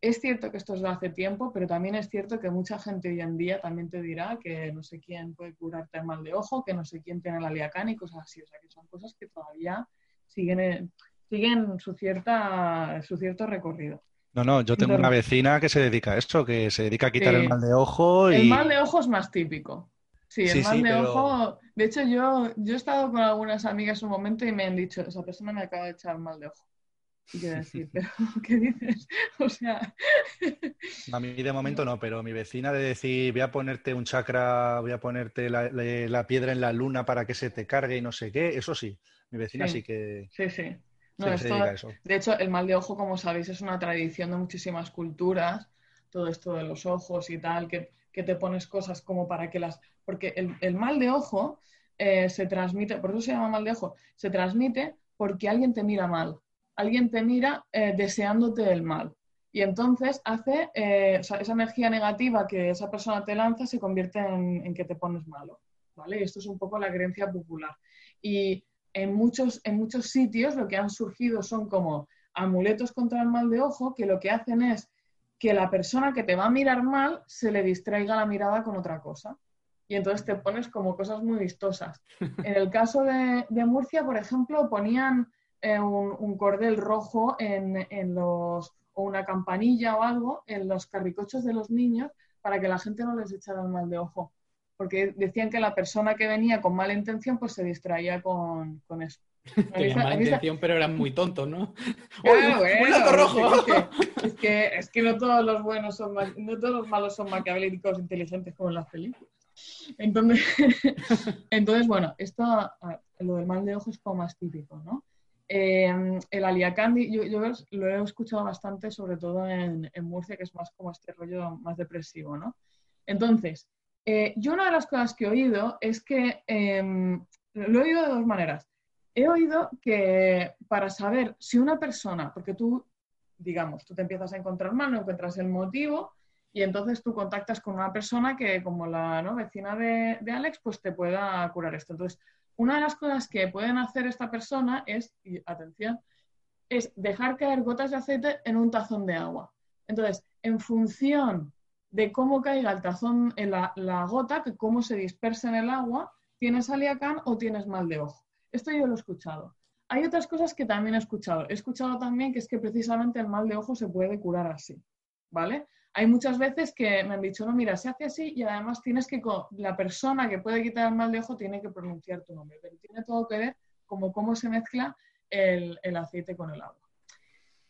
Es cierto que esto es de hace tiempo, pero también es cierto que mucha gente hoy en día también te dirá que no sé quién puede curarte el mal de ojo, que no sé quién tiene la liacán y cosas así. O sea, que son cosas que todavía siguen, siguen su, cierta, su cierto recorrido. No, no, yo tengo una vecina que se dedica a esto, que se dedica a quitar el mal de ojo. Y... El mal de ojo es más típico. Sí, el mal de ojo. De hecho, yo, yo he estado con algunas amigas un momento y me han dicho, esa persona me acaba de echar mal de ojo. Y quiero decir, pero ¿qué dices? O sea. A mí de momento no, pero mi vecina de decir, voy a ponerte un chakra, voy a ponerte la, piedra en la luna para que se te cargue y no sé qué, eso sí. Mi vecina sí, que. Sí, sí. De hecho, el mal de ojo, como sabéis, es una tradición de muchísimas culturas. Todo esto de los ojos y tal, que, te pones cosas como para que las. Porque el, mal de ojo eh, se transmite, por eso se llama mal de ojo, se transmite porque alguien te mira mal alguien te mira eh, deseándote el mal. Y entonces hace, eh, esa energía negativa que esa persona te lanza se convierte en, que te pones malo. ¿vale? esto es un poco la creencia popular. Y en muchos, en muchos sitios lo que han surgido son como amuletos contra el mal de ojo que lo que hacen es que la persona que te va a mirar mal se le distraiga la mirada con otra cosa. Y entonces te pones como cosas muy vistosas. En el caso de Murcia, por ejemplo, ponían eh, un, cordel rojo en, los, o una campanilla o algo en los carricochos de los niños para que la gente no les echara el mal de ojo. Porque decían que la persona que venía con mala intención pues se distraía con, eso. Tenían mala intención, pero eran muy tontos, ¿no? Claro, rojo! Es que, es que, no todos los buenos son no todos los malos son maquiavélicos inteligentes como en las películas. Entonces, entonces bueno, esto, lo del mal de ojo es como más típico, ¿no? Eh, el aliacandi, yo, lo he escuchado bastante, sobre todo en, Murcia, que es más como este rollo más depresivo, ¿no? Entonces, eh, yo una de las cosas que he oído es que, em, lo he oído de dos maneras. He oído que para saber si una persona, porque tú, digamos, tú te empiezas a encontrar mal, no encuentras el motivo, y entonces tú contactas con una persona que, como la vecina de, Alex, pues te pueda curar esto. Entonces, una de las cosas que pueden hacer esta persona es, atención, es dejar caer gotas de aceite en un tazón de agua. Entonces, en función de cómo caiga el tazón en la, gota, que cómo se dispersa en el agua, tienes aliacán o tienes mal de ojo. Esto yo lo he escuchado. Hay otras cosas que también he escuchado. He escuchado también que es que precisamente el mal de ojo se puede curar así, ¿vale? Hay muchas veces que me han dicho, no, mira, se hace así y además tienes que, la persona que puede quitar el mal de ojo tiene que pronunciar tu nombre, pero tiene todo que ver como cómo se mezcla el, aceite con el agua.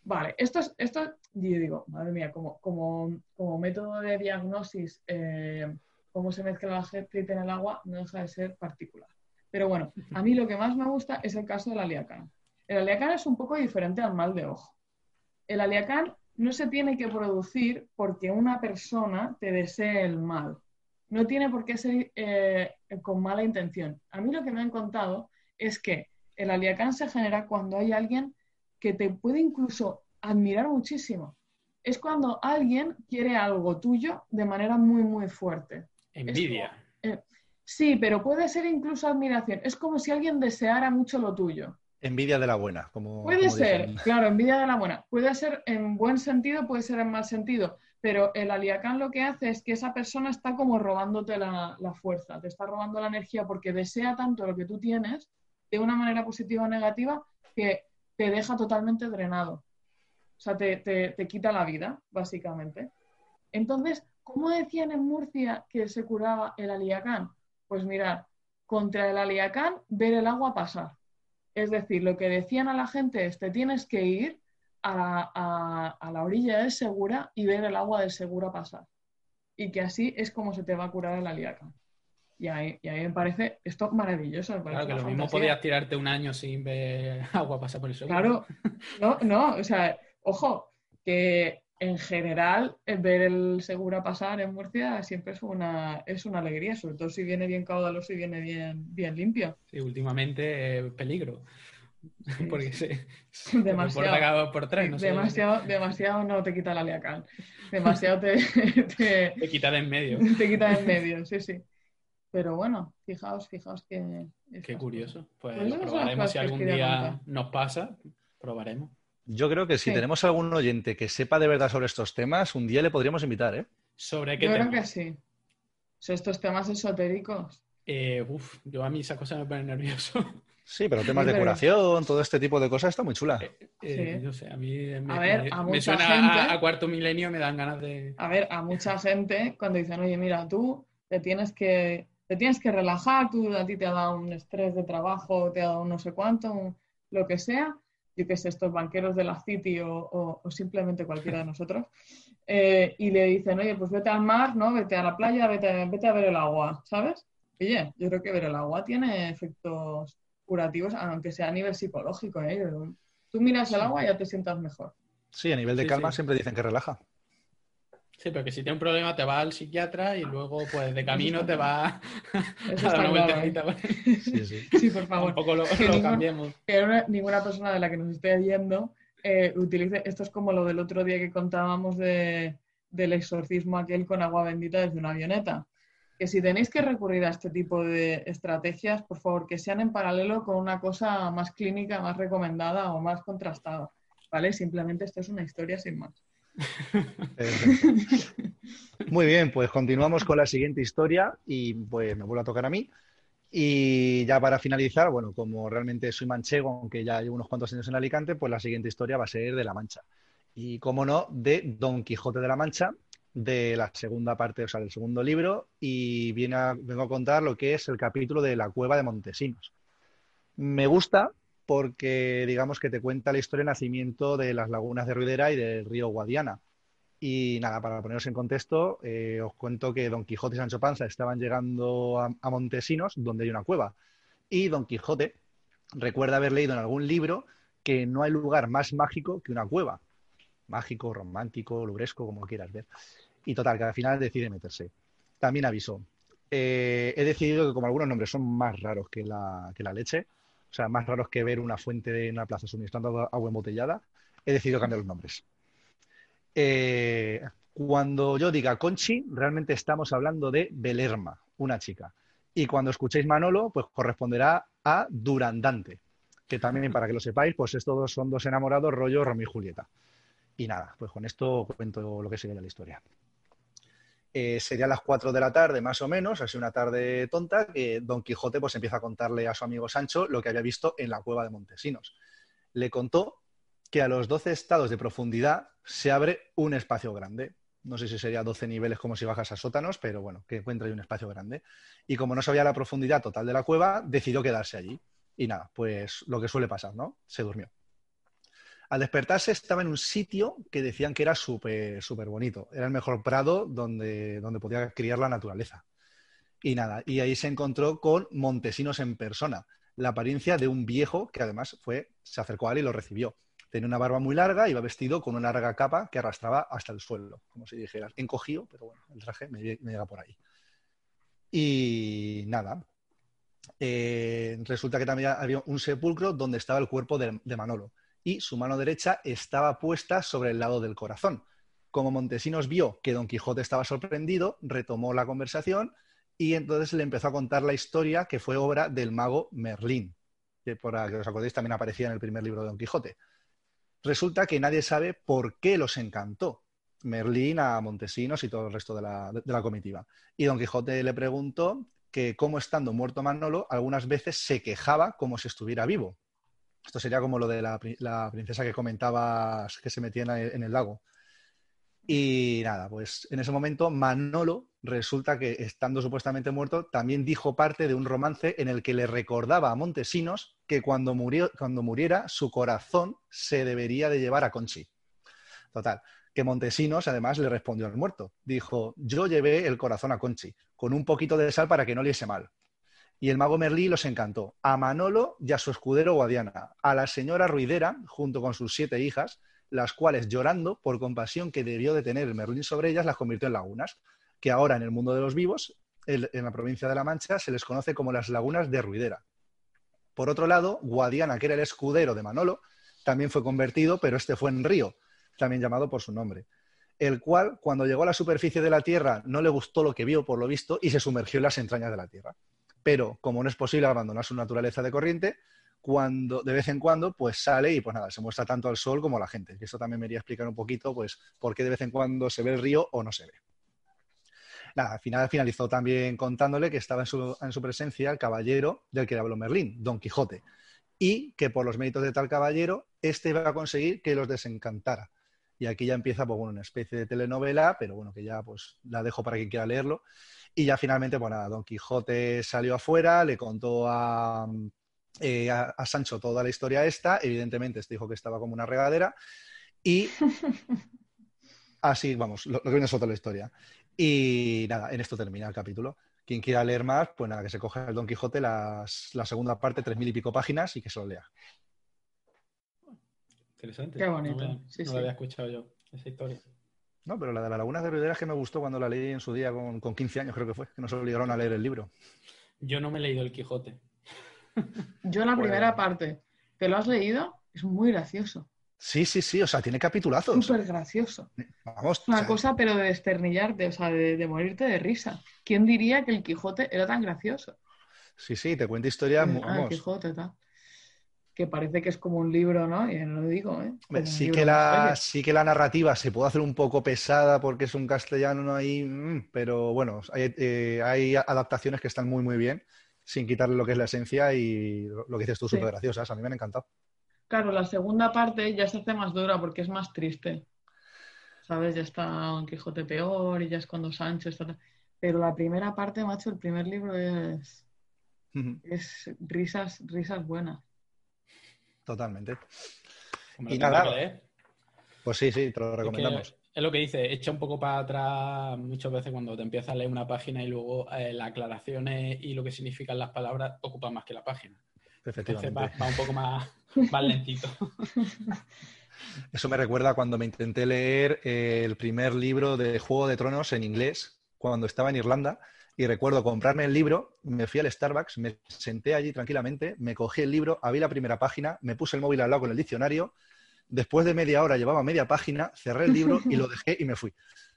Vale, esto es, esto, yo digo, madre mía, como, como, como método de diagnosis, eh, cómo se mezcla el aceite en el agua no deja de ser particular. Pero bueno, a mí lo que más me gusta es el caso del aliacán. El aliacán es un poco diferente al mal de ojo. El aliacán no se tiene que producir porque una persona te desee el mal. No tiene por qué ser eh, con mala intención. A mí lo que me han contado es que el aliacán se genera cuando hay alguien que te puede incluso admirar muchísimo. Es cuando alguien quiere algo tuyo de manera muy, muy fuerte. Envidia. Eh, sí, pero puede ser incluso admiración. Es como si alguien deseara mucho lo tuyo. Envidia de la buena, como. Puede ser, claro, envidia de la buena. Puede ser en buen sentido, puede ser en mal sentido. Pero el aliacán lo que hace es que esa persona está como robándote la, fuerza, te está robando la energía porque desea tanto lo que tú tienes de una manera positiva o negativa que te deja totalmente drenado. O sea, te, te quita la vida, básicamente. Entonces, ¿cómo decían en Murcia que se curaba el aliacán? Pues mirar, contra el aliacán, ver el agua pasar. Es decir, lo que decían a la gente es, te tienes que ir a, la orilla del Segura y ver el agua del Segura pasar. Y que así es como se te va a curar el aliaca. Y ahí, y ahí me parece esto maravilloso. claro, que lo mismo podías tirarte un año sin ver agua pasar por el Segura. Claro, no, no, o sea, ojo, que en general, ver el Segura pasar en Murcia siempre es una, es una alegría, sobre todo si viene bien caudaloso y viene bien, bien limpio. Sí, últimamente eh, peligro. Porque se, demasiado, por tres, no demasiado, demasiado no te quita la liacal. Demasiado te, te, te quita de en medio. Te quita de en medio, sí, sí. Pero bueno, fijaos, fijaos que. Qué curioso. Pues, pues probaremos si algún día nos pasa, probaremos. Yo creo que si tenemos algún oyente que sepa de verdad sobre estos temas, un día le podríamos invitar, ¿eh? ¿Sobre qué Yo creo que sí. Sobre estos temas esotéricos. Eh, uf, yo a mí esa cosa me pone nervioso. Sí, pero temas de curación, todo este tipo de cosas está muy chula. Eh, eh, Yo sé, a mí me, A ver, a me mucha suena gente- a, a cuarto milenio, me dan ganas de... A ver, a mucha gente cuando dicen, oye, mira, tú te tienes que, te tienes que relajar, tú a ti te ha dado un estrés de trabajo, te ha dado un no sé cuánto, un- lo que sea, yo que sé, estos banqueros de la City o, o- o simplemente cualquiera de nosotros, eh, y le dicen, oye, pues vete al mar, ¿no? Vete a la playa, vete, vete a ver el agua, ¿sabes? Oye, yo creo que ver el agua tiene efectos curativos, aunque sea a nivel psicológico, ¿eh? Tú miras el agua y ya te sientas mejor. Sí, a nivel de Sí, calma sí. siempre dicen que relaja. Sí, pero que si tienes un problema te vas al psiquiatra y luego, pues, de camino te vas a Eso claro, ¿eh? vueltecita. Sí, sí. Sí, por favor. Tampoco lo, Que lo ningún- cambiemos. que una- ninguna persona de la que nos esté oyendo eh, utilice. Esto es como lo del otro día que contábamos de, del exorcismo aquel con agua bendita desde una avioneta. Que si tenéis que recurrir a este tipo de estrategias, por favor, que sean en paralelo con una cosa más clínica, más recomendada o más contrastada. ¿Vale? Simplemente esto es una historia sin más. Muy bien, pues continuamos con la siguiente historia y pues me vuelve a tocar a mí. Y ya para finalizar, bueno, como realmente soy manchego, aunque ya llevo unos cuantos años en Alicante, pues la siguiente historia va a ser de La Mancha. Y como no, de Don Quijote de la Mancha, de la segunda parte, o sea, del segundo libro, y vengo a contar lo que es el capítulo de la cueva de Montesinos. Me gusta porque digamos que te cuenta la historia de nacimiento de las lagunas de Ruidera y del río Guadiana. Y nada, para poneros en contexto, eh, os cuento que Don Quijote y Sancho Panza estaban llegando a, Montesinos, donde hay una cueva. Y Don Quijote recuerda haber leído en algún libro que no hay lugar más mágico que una cueva. Mágico, romántico, lubresco, como quieras ver. Y total, que al final decide meterse. También avisó. eh, he decidido que como algunos nombres son más raros que la, que la leche, o sea, más raros que ver una fuente en una plaza suministrando agua- embotellada, he decidido cambiar los nombres. Eh, cuando yo diga Conchi, realmente estamos hablando de Belerma, una chica. Y cuando escuchéis Manolo, pues corresponderá a Durandante, que también, para que lo sepáis, pues estos son dos enamorados rollo Romeo y Julieta. Y nada, pues con esto cuento lo que sería la historia. Eh, sería las 4 de la tarde, más o menos, así una tarde tonta, que Don Quijote pues empieza a contarle a su amigo Sancho lo que había visto en la cueva de Montesinos. Le contó que a los 12 estados de profundidad se abre un espacio grande. No sé si sería 12 niveles como si bajas a sótanos, pero bueno, que encuentra ahí un espacio grande. Y como no sabía la profundidad total de la cueva, decidió quedarse allí. Y nada, pues lo que suele pasar, ¿no? Se durmió. Al despertarse estaba en un sitio que decían que era súper, súper bonito. Era el mejor prado donde, donde podía criar la naturaleza. Y nada, y ahí se encontró con Montesinos en persona, la apariencia de un viejo que además fue, se acercó a él y lo recibió. Tenía una barba muy larga, iba vestido con una larga capa que arrastraba hasta el suelo, como si dijeras, encogido, pero bueno, el traje me, me llega por ahí. Y nada, eh, resulta que también había un sepulcro donde estaba el cuerpo de Manolo y su mano derecha estaba puesta sobre el lado del corazón. Como Montesinos vio que Don Quijote estaba sorprendido, retomó la conversación y entonces le empezó a contar la historia que fue obra del mago Merlín, que por que os acordéis también aparecía en el primer libro de Don Quijote. Resulta que nadie sabe por qué los encantó Merlín a Montesinos y todo el resto de la, de la comitiva. Y Don Quijote le preguntó que cómo estando muerto Manolo algunas veces se quejaba como si estuviera vivo. Esto sería como lo de la, pri- la princesa que comentabas que se metía en, el lago. Y nada, pues en ese momento Manolo resulta que estando supuestamente muerto también dijo parte de un romance en el que le recordaba a Montesinos que cuando, murió, cuando muriera su corazón se debería de llevar a Conchi. Total, que Montesinos además le respondió al muerto. Dijo, yo llevé el corazón a Conchi con un poquito de sal para que no le mal. Y el mago Merlí los encantó. A Manolo y a su escudero Guadiana, a la señora Ruidera, junto con sus siete hijas, las cuales llorando por compasión que debió de tener Merlín sobre ellas, las convirtió en lagunas, que ahora en el mundo de los vivos, en la provincia de La Mancha, se les conoce como las lagunas de Ruidera. Por otro lado, Guadiana, que era el escudero de Manolo, también fue convertido, pero este fue en río, también llamado por su nombre, el cual, cuando llegó a la superficie de la tierra, no le gustó lo que vio, por lo visto, y se sumergió en las entrañas de la tierra. Pero, como no es posible abandonar su naturaleza de corriente, cuando, de vez en cuando, pues sale y pues nada, se muestra tanto al sol como a la gente. Y eso también me iría a explicar un poquito, pues, por qué de vez en cuando se ve el río o no se ve. Nada, al final finalizó también contándole que estaba en su, en su presencia el caballero del que habló Merlín, Don Quijote, y que por los méritos de tal caballero, este iba a conseguir que los desencantara. Y aquí ya empieza pues, una especie de telenovela, pero bueno, que ya pues la dejo para quien quiera leerlo. Y ya finalmente, bueno, Don Quijote salió afuera, le contó a, eh, a, a, Sancho toda la historia esta. Evidentemente, este dijo que estaba como una regadera. Y así, vamos, lo, lo que viene es otra la historia. Y nada, en esto termina el capítulo. Quien quiera leer más, pues nada, que se coja el Don Quijote, las, la segunda parte, tres mil y pico páginas, y que se lo lea. Interesante. Qué bonito. No, me- Sí, no sí. lo había escuchado yo, esa historia. No, pero la de la Laguna de Rivera es que me gustó cuando la leí en su día con, con 15 años, creo que fue, que nos obligaron a leer el libro. Yo no me he leído el Quijote. Yo la Pues- primera parte, ¿te lo has leído? Es muy gracioso. Sí, sí, sí, o sea, tiene capitulazos. Súper gracioso. Vamos, Es una o sea, cosa, pero de desternillarte, o sea, de, de morirte de risa. ¿Quién diría que el Quijote era tan gracioso? Sí, sí, te cuenta historias, Ah, el vamos. Quijote, tal. Que parece que es como un libro, ¿no? Y no lo digo, ¿eh? Como sí, que la, historia. sí que la narrativa se puede hacer un poco pesada porque es un castellano ahí, mm, pero bueno, hay, eh, hay adaptaciones que están muy, muy bien, sin quitarle lo que es la esencia y lo que dices tú, Sí. súper graciosas. A mí me han encantado. Claro, la segunda parte ya se hace más dura porque es más triste. ¿Sabes? Ya está Don Quijote peor y ya es cuando Sancho está... Pero la primera parte, macho, el primer libro es, es risas, risas buenas. Totalmente. Y nada, leer. Pues sí, sí, te lo Es que recomendamos. es lo que dice, echa un poco para atrás muchas veces cuando te empiezas a leer una página y luego eh, las aclaraciones y lo que significan las palabras ocupan más que la página. Entonces Efectivamente. va, va un poco más, más lentito. Eso me recuerda cuando me intenté leer eh, el primer libro de Juego de Tronos en inglés, cuando estaba en Irlanda. Y recuerdo comprarme el libro, me fui al Starbucks, me senté allí tranquilamente, me cogí el libro, abrí la primera página, me puse el móvil al lado con el diccionario. Después de media hora llevaba media página, cerré el libro y lo dejé y me fui.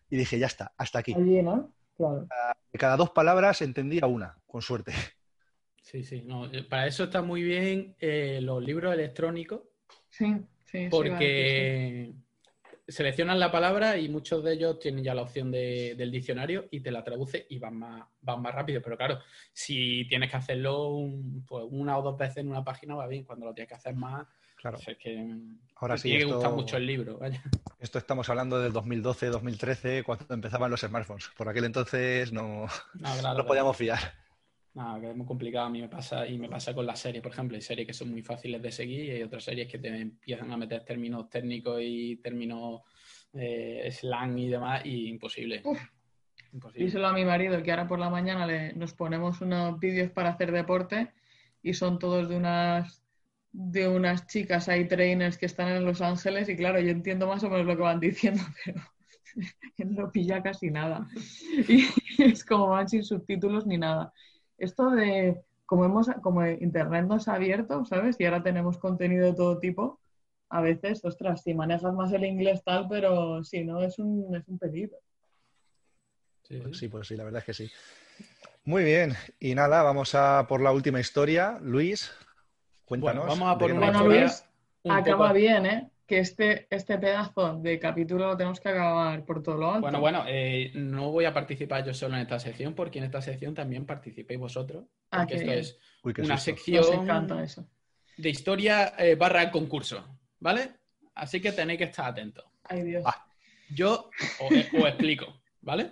Y dije, ya está, hasta aquí. Allí, ¿no? Claro. De cada dos palabras entendía una, con suerte. Sí, sí. no, eh, para eso está muy bien eh, los libros electrónicos Sí, sí. sí, iba a seleccionas la palabra y muchos de ellos tienen ya la opción de- del diccionario y te la traduce y van más, van más rápido. Pero claro, si tienes que hacerlo un- pues una o dos veces en una página va bien. Cuando lo tienes que hacer más, Claro. pues es que mm, Ahora te sí, tiene que esto- gustar mucho el libro. vaya. Esto estamos hablando del 2012, 2013, cuando empezaban los smartphones. Por aquel entonces no, No, claro, no podíamos fiar. No, que es muy complicado. A mí me pasa y me pasa con las series, por ejemplo. Hay series que son muy fáciles de seguir y hay otras series que te empiezan a meter términos técnicos y términos eh, slang y demás y imposible. Uf. Imposible. A mi marido que ahora por la mañana le, nos ponemos unos vídeos para hacer deporte y son todos de unas de unas chicas hay trainers que están en Los Ángeles y claro, yo entiendo más o menos lo que van diciendo, pero no pilla casi nada. Y es como van sin subtítulos ni nada. Esto de como hemos como internet nos ha abierto, ¿sabes? Y ahora tenemos contenido de todo tipo. A veces, ostras, si manejas más el inglés tal, pero si no es un es un peligro. Sí, sí. Pues sí, pues sí, la verdad es que sí. Muy bien, y nada, vamos a por la última historia. Luis, cuéntanos. Bueno, vamos a por una Bueno, Luis, un Acaba poco- bien, ¿eh? Que este, este pedazo de capítulo lo tenemos que acabar por todo lo alto. Bueno, bueno, eh, no voy a participar yo solo en esta sección porque en esta sección también participéis vosotros. Ah, Porque esto bien. es Uy, una susto. sección Nos encanta eso. de historia eh, barra concurso, ¿vale? Así que tenéis que estar atentos. Ay, Dios. Ah. Yo os, os explico, ¿vale?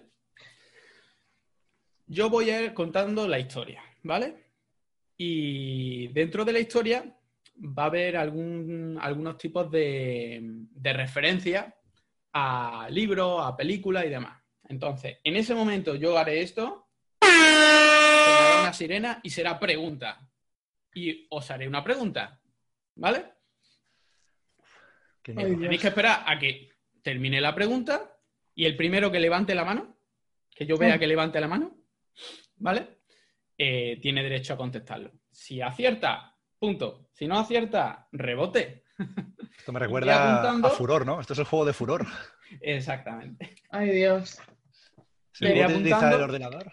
Yo voy a ir contando la historia, ¿vale? Y dentro de la historia va a haber algún- algunos tipos de, de referencia a libros, a películas y demás. Entonces, en ese momento yo haré esto, una sirena y será pregunta. Y os haré una pregunta, ¿vale? Tenéis que esperar a que termine la pregunta y el primero que levante la mano, que yo vea Ah. que levante la mano, ¿vale? Eh, tiene derecho a contestarlo. Si acierta, punto. Si no acierta, rebote. Esto me recuerda apuntando- a Furor, ¿no? Esto es el juego de Furor. Exactamente. Ay, Dios. ¿Se puede utilizar el ordenador?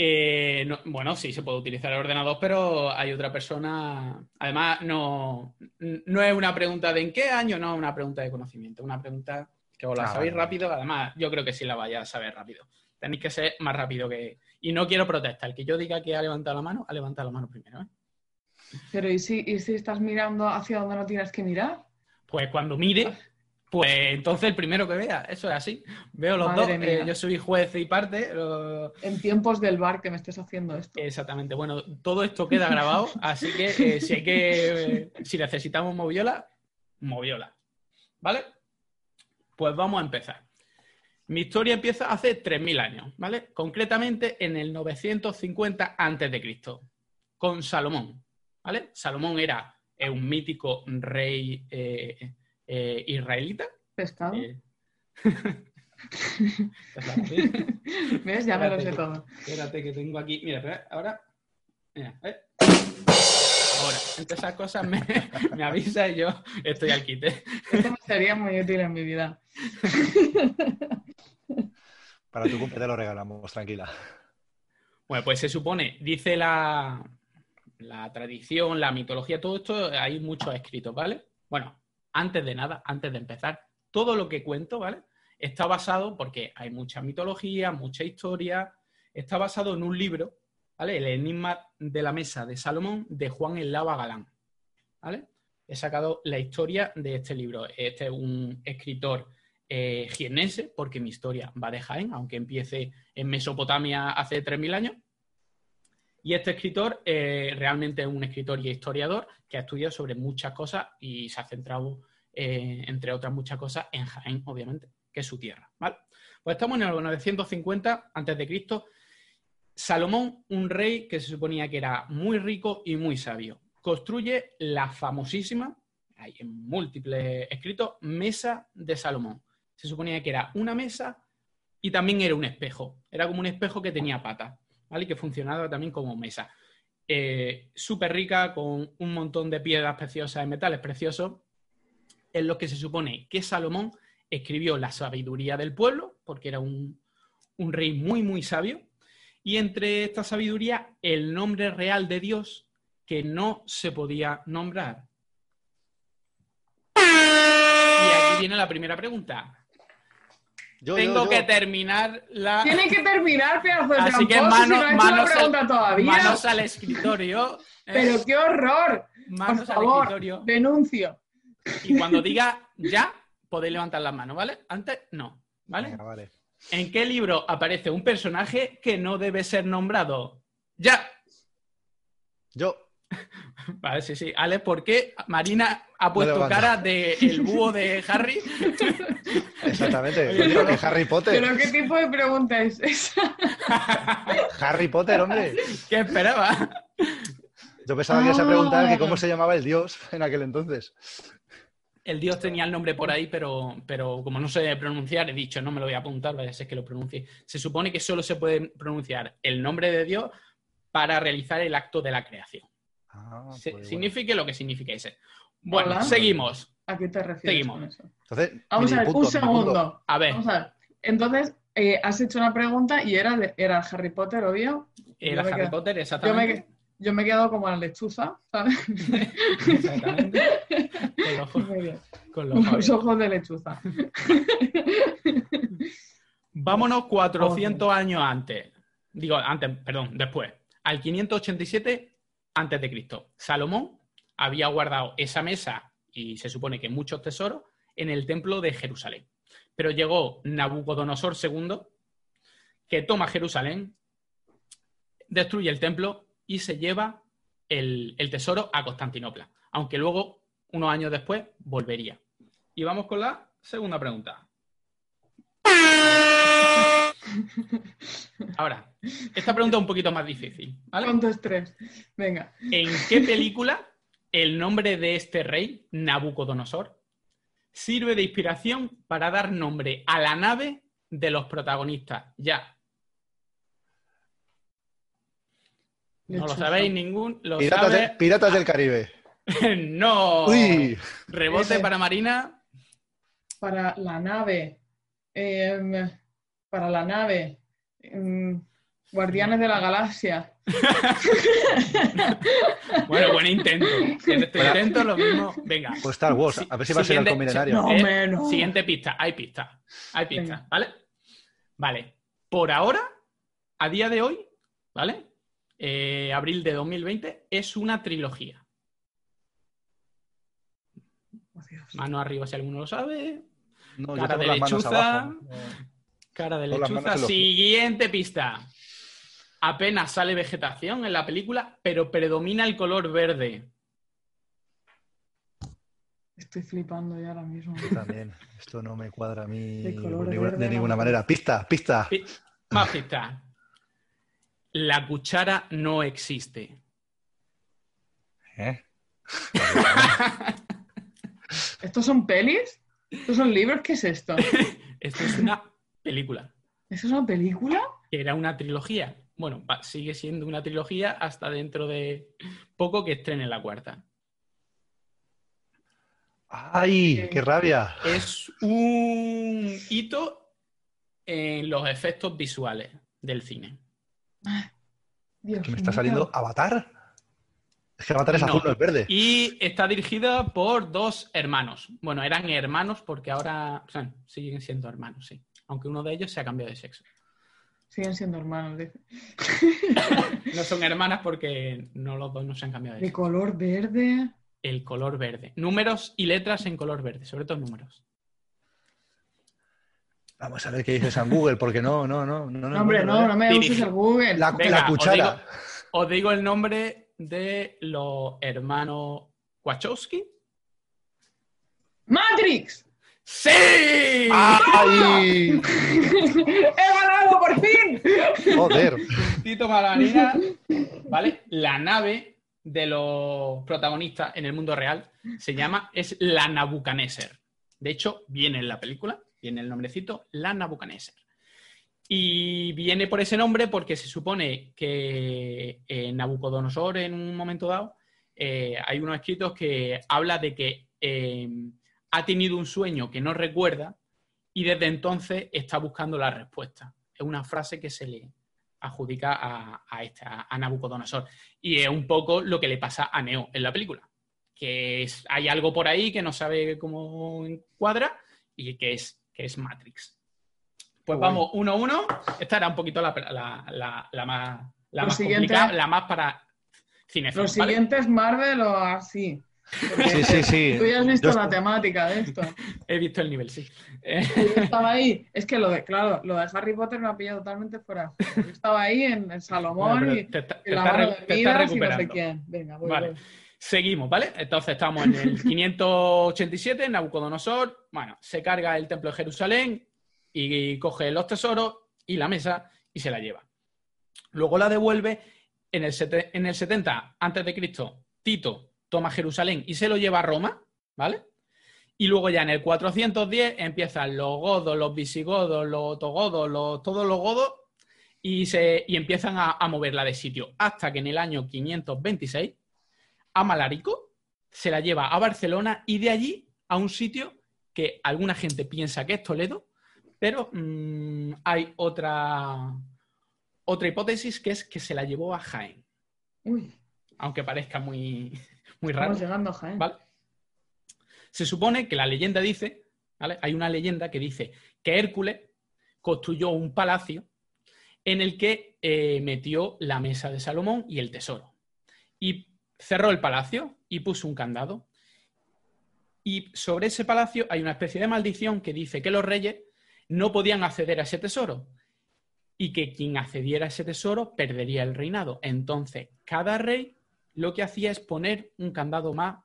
Eh, no- bueno, sí, se puede utilizar el ordenador, pero hay otra persona. Además, no, no es una pregunta de en qué año, no es una pregunta de conocimiento, es una pregunta que os la Ah, sabéis rápido. Además, yo creo que sí la vais a saber rápido. Tenéis que ser más rápido que. Y no quiero protestar. El que yo diga que ha levantado la mano, ha levantado la mano primero. ¿eh? Pero ¿y si, ¿y si estás mirando hacia donde no tienes que mirar? Pues cuando mire, pues entonces el primero que vea. Eso es así. Veo los Madre dos. eh, yo soy juez y parte. lo- En tiempos del bar que me estés haciendo esto. Exactamente. Bueno, todo esto queda grabado, así que eh, si hay que, eh, si necesitamos moviola, moviola. ¿Vale? Pues vamos a empezar. Mi historia empieza hace 3.000 años, ¿vale? Concretamente en el 950 a.C., con Salomón, ¿vale? Salomón era eh, un mítico rey eh, eh, israelita. ¿Pescado? eh. ¿Ves? Ya me lo sé todo. Espérate que tengo aquí. Mira, ahora. Mira, ¿ves? Ahora, entre esas cosas me, me avisa y yo estoy al quite. Esto me sería muy útil en mi vida. Para tu cumple te lo regalamos, tranquila. Bueno, pues se supone, dice la, la tradición, la mitología, todo esto, hay muchos escritos, ¿vale? Bueno, antes de nada, antes de empezar, todo lo que cuento, ¿vale? Está basado, porque hay mucha mitología, mucha historia, está basado en un libro, El Enigma de la Mesa de Salomón, de Juan el Lava Galán. He sacado la historia de este libro. Este es un escritor eh, porque mi historia va de Jaén, aunque empiece en Mesopotamia hace 3.000 años. Y este escritor eh, realmente es un escritor y historiador que ha estudiado sobre muchas cosas y se ha centrado, eh, entre otras muchas cosas, en Jaén, obviamente, que es su tierra. ¿vale? Pues estamos en el 950 a.C. Salomón, un rey que se suponía que era muy rico y muy sabio, construye la famosísima, hay en múltiples escritos, Mesa de Salomón. Se suponía que era una mesa y también era un espejo. Era como un espejo que tenía patas, ¿vale? Que funcionaba también como mesa. Eh, Súper rica, con un montón de piedras preciosas y metales preciosos, en los que se supone que Salomón escribió la sabiduría del pueblo, porque era un rey muy, muy sabio, y entre esta sabiduría el nombre real de Dios que no se podía nombrar. Y aquí viene la primera pregunta. Yo, Tengo yo, yo. que terminar la... Tiene que terminar, pedazo de Así que tramposo, si mano- no manos la al- pregunta todavía. Manos al escritorio. ¿eh? Pero qué horror. Manos Por al escritorio. denuncio. Y cuando diga ya, podéis levantar las manos, ¿vale? Antes, no. ¿Vale? Venga, vale. ¿En qué libro aparece un personaje que no debe ser nombrado? Ya. Yo. Vale, sí, sí. Ale, ¿por qué Marina ha puesto cara de el búho de Harry? Exactamente. Oye, Yo, que Harry Potter. ¿Pero qué tipo de pregunta es esa? Harry Potter, hombre. ¿Qué esperaba? Yo pensaba que ibas a preguntar que Ah. cómo se llamaba el dios en aquel entonces. El dios tenía el nombre por ahí, pero, pero como no sé pronunciar, he dicho, no me lo voy a apuntar, vaya a ser que lo pronuncie. Se supone que solo se puede pronunciar el nombre de Dios para realizar el acto de la creación. Ah, Se- pues bueno. signifique lo que signifique ese. Bueno, Hola. seguimos. ¿A qué te refieres Seguimos. con eso? Entonces, Vamos a ver, punto, un segundo. A ver, Vamos a ver. Entonces, eh, has hecho una pregunta y era, de- era Harry Potter, obvio. el yo me Harry quedo- Potter, Yo me, exactamente. Yo me he quedado como la lechuza, ¿sabes? Exactamente. Con los ojos, con los ojos Los ojos de lechuza. Vámonos 400 años antes. Digo, antes, perdón, después. Al 587 antes de Cristo. Salomón había guardado esa mesa y se supone que muchos tesoros en el templo de Jerusalén. Pero llegó Nabucodonosor II, que toma Jerusalén, destruye el templo y se lleva el, el tesoro a Constantinopla. Aunque luego, unos años después, volvería. Y vamos con la segunda pregunta. Ahora, esta pregunta es un poquito más difícil, ¿vale? Con tu estrés. Venga. ¿En qué película el nombre de este rey, Nabucodonosor, sirve de inspiración para dar nombre a la nave de los protagonistas? Ya. No lo sabéis ningún. ¿Lo Piratas, de-? Piratas del Caribe. no. Uy, Rebote Ese. para Marina. Para la nave. Em, para la nave. Em, Guardianes de la Galaxia. bueno, buen intento. En este intento lo mismo. Venga. Pues Star Wars, a ver si va a ser el. No, Eh, menos. Siguiente pista, hay pista. Hay pista, Venga. ¿vale? Vale. Por ahora, a día de hoy, ¿vale? Eh, abril de 2020, es una trilogía. Oh. Mano arriba si alguno lo sabe. No, Cara de lechuza. abajo. Cara de lechuza. Siguiente pista. Apenas sale vegetación en la película, pero predomina el color verde. Estoy flipando ya ahora mismo. También, esto no me cuadra a mí De ninguna, de manera. Pista, pista. Pi- Más pista. La cuchara no existe. ¿Eh? ¿Estos son pelis? ¿Estos son libros? ¿Qué es esto? Esto es una película. ¿Esto es una película? que era una trilogía. Bueno, va- sigue siendo una trilogía hasta dentro de poco que estrene la cuarta. ¡Ay! ¡Qué rabia! Es un hito en los efectos visuales del cine. Dios ¿Que me está mío. saliendo Avatar? Es que Avatar es No. azul, no es verde. Y está dirigida por dos hermanos. Bueno, eran hermanos porque ahora o sea, siguen siendo hermanos, sí. Aunque uno de ellos se ha cambiado de sexo. Siguen siendo hermanos, dice. No son hermanas porque no los dos no se han cambiado de De sexo. color verde. El color verde. Números y letras en color verde, sobre todo números. Vamos a ver qué dices en Google, porque no, no, no. No, No, hombre, no, no me uses el Google. La, Venga, la cuchara. os digo- Os digo el nombre de los hermanos Wachowski. ¡Matrix! ¡Sí! ¡Ay! ¡He ganado por fin! Joder. Tito Malamanina, ¿vale? La nave de los protagonistas en el mundo real se llama, es la Nabucaneser. De hecho, viene en la película, viene el nombrecito, la Nabucaneser. Y viene por ese nombre porque se supone que eh, Nabucodonosor en un momento dado, eh, hay unos escritos que habla de que eh, ha tenido un sueño que no recuerda y desde entonces está buscando la respuesta. Es una frase que se le adjudica a, a, este, a- a Nabucodonosor. Y es un poco lo que le pasa a Neo en la película. Que hay algo por ahí que no sabe cómo encuadra y que es, que es Matrix. Pues vamos, uno a uno. Esta era un poquito la, la- la- la más, la Lo más siguiente- complicada, la más para cinéfilos, Los ¿vale? siguientes Marvel o así. Sí, sí, sí. Tú ya has visto Yo la temática de esto. He visto el nivel, sí. Yo estaba ahí. Es que lo de, claro, lo de Harry Potter me ha pillado totalmente fuera. Yo estaba ahí en el Salomón y, te, está- y te la está mano re- de te está y no sé quién. Venga, voy, Vale. voy. Seguimos, ¿vale? Entonces estamos en el 587, Nabucodonosor, bueno, se carga el templo de Jerusalén y coge los tesoros y la mesa y se la lleva. Luego la devuelve en el, en el 70 antes de Cristo. Tito toma Jerusalén y se lo lleva a Roma, ¿vale? Y luego ya en el 410 empiezan los godos, los visigodos, los otogodos, los, todos los godos y, se, y empiezan a, a moverla de sitio. Hasta que en el año 526 a Malarico, se la lleva a Barcelona y de allí a un sitio que alguna gente piensa que es Toledo, pero mm, hay otra, otra hipótesis que es que se la llevó a Jaén, Uy, aunque parezca muy, muy raro. estamos llegando a Jaén. ¿vale? Se supone que la leyenda dice, ¿vale? Hay una leyenda que dice que Hércules construyó un palacio en el que eh, metió la mesa de Salomón y el tesoro. Y cerró el palacio y puso un candado. Y sobre ese palacio hay una especie de maldición que dice que los reyes no podían acceder a ese tesoro y que quien accediera a ese tesoro perdería el reinado. Entonces, cada rey lo que hacía es poner un candado más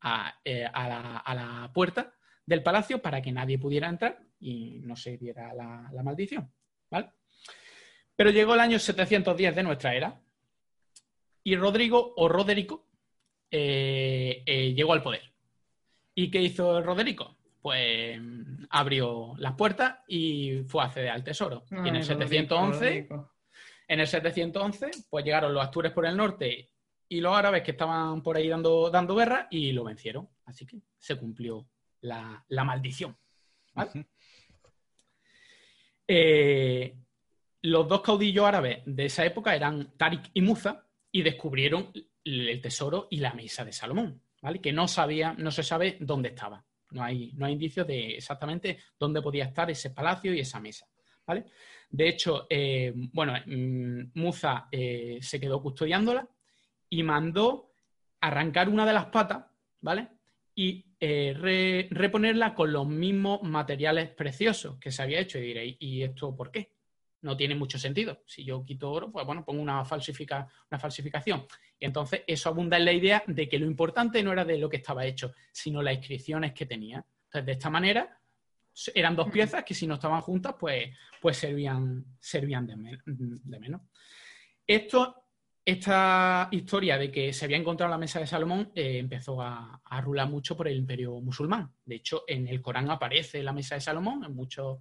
a, eh, la puerta del palacio para que nadie pudiera entrar y no se diera la, la maldición. ¿vale? Pero llegó el año 710 de nuestra era y Rodrigo o Roderico eh, eh, llegó al poder. ¿Y qué hizo Roderico? Pues mm, abrió las puertas y fue a acceder al tesoro. y en el 711 Rodrigo, Rodrigo. en el 711, pues llegaron los astures por el norte y los árabes que estaban por ahí dando, dando guerra y lo vencieron. Así que se cumplió la, la maldición. ¿vale? Eh, los dos caudillos árabes de esa época eran Tariq y Musa y descubrieron el tesoro y la mesa de Salomón, ¿vale? Que no sabía, no se sabe dónde estaba. No hay, no hay indicios de exactamente dónde podía estar ese palacio y esa mesa, ¿vale? De hecho, eh, bueno, mm, Musa eh, se quedó custodiándola y mandó arrancar una de las patas, ¿vale? Y eh, reponerla con los mismos materiales preciosos que se había hecho. Y diréis, ¿y esto por qué? No tiene mucho sentido. Si yo quito oro, pues bueno, pongo una, falsifica, una falsificación. Y entonces eso abunda en la idea de que lo importante no era de lo que estaba hecho, sino las inscripciones que tenía. Entonces, de esta manera, eran dos piezas que si no estaban juntas, pues, pues servían, servían de, menos. Esto esta historia de que se había encontrado la mesa de Salomón eh, empezó a, rular mucho por el imperio musulmán. De hecho, en el Corán aparece la mesa de Salomón en muchos,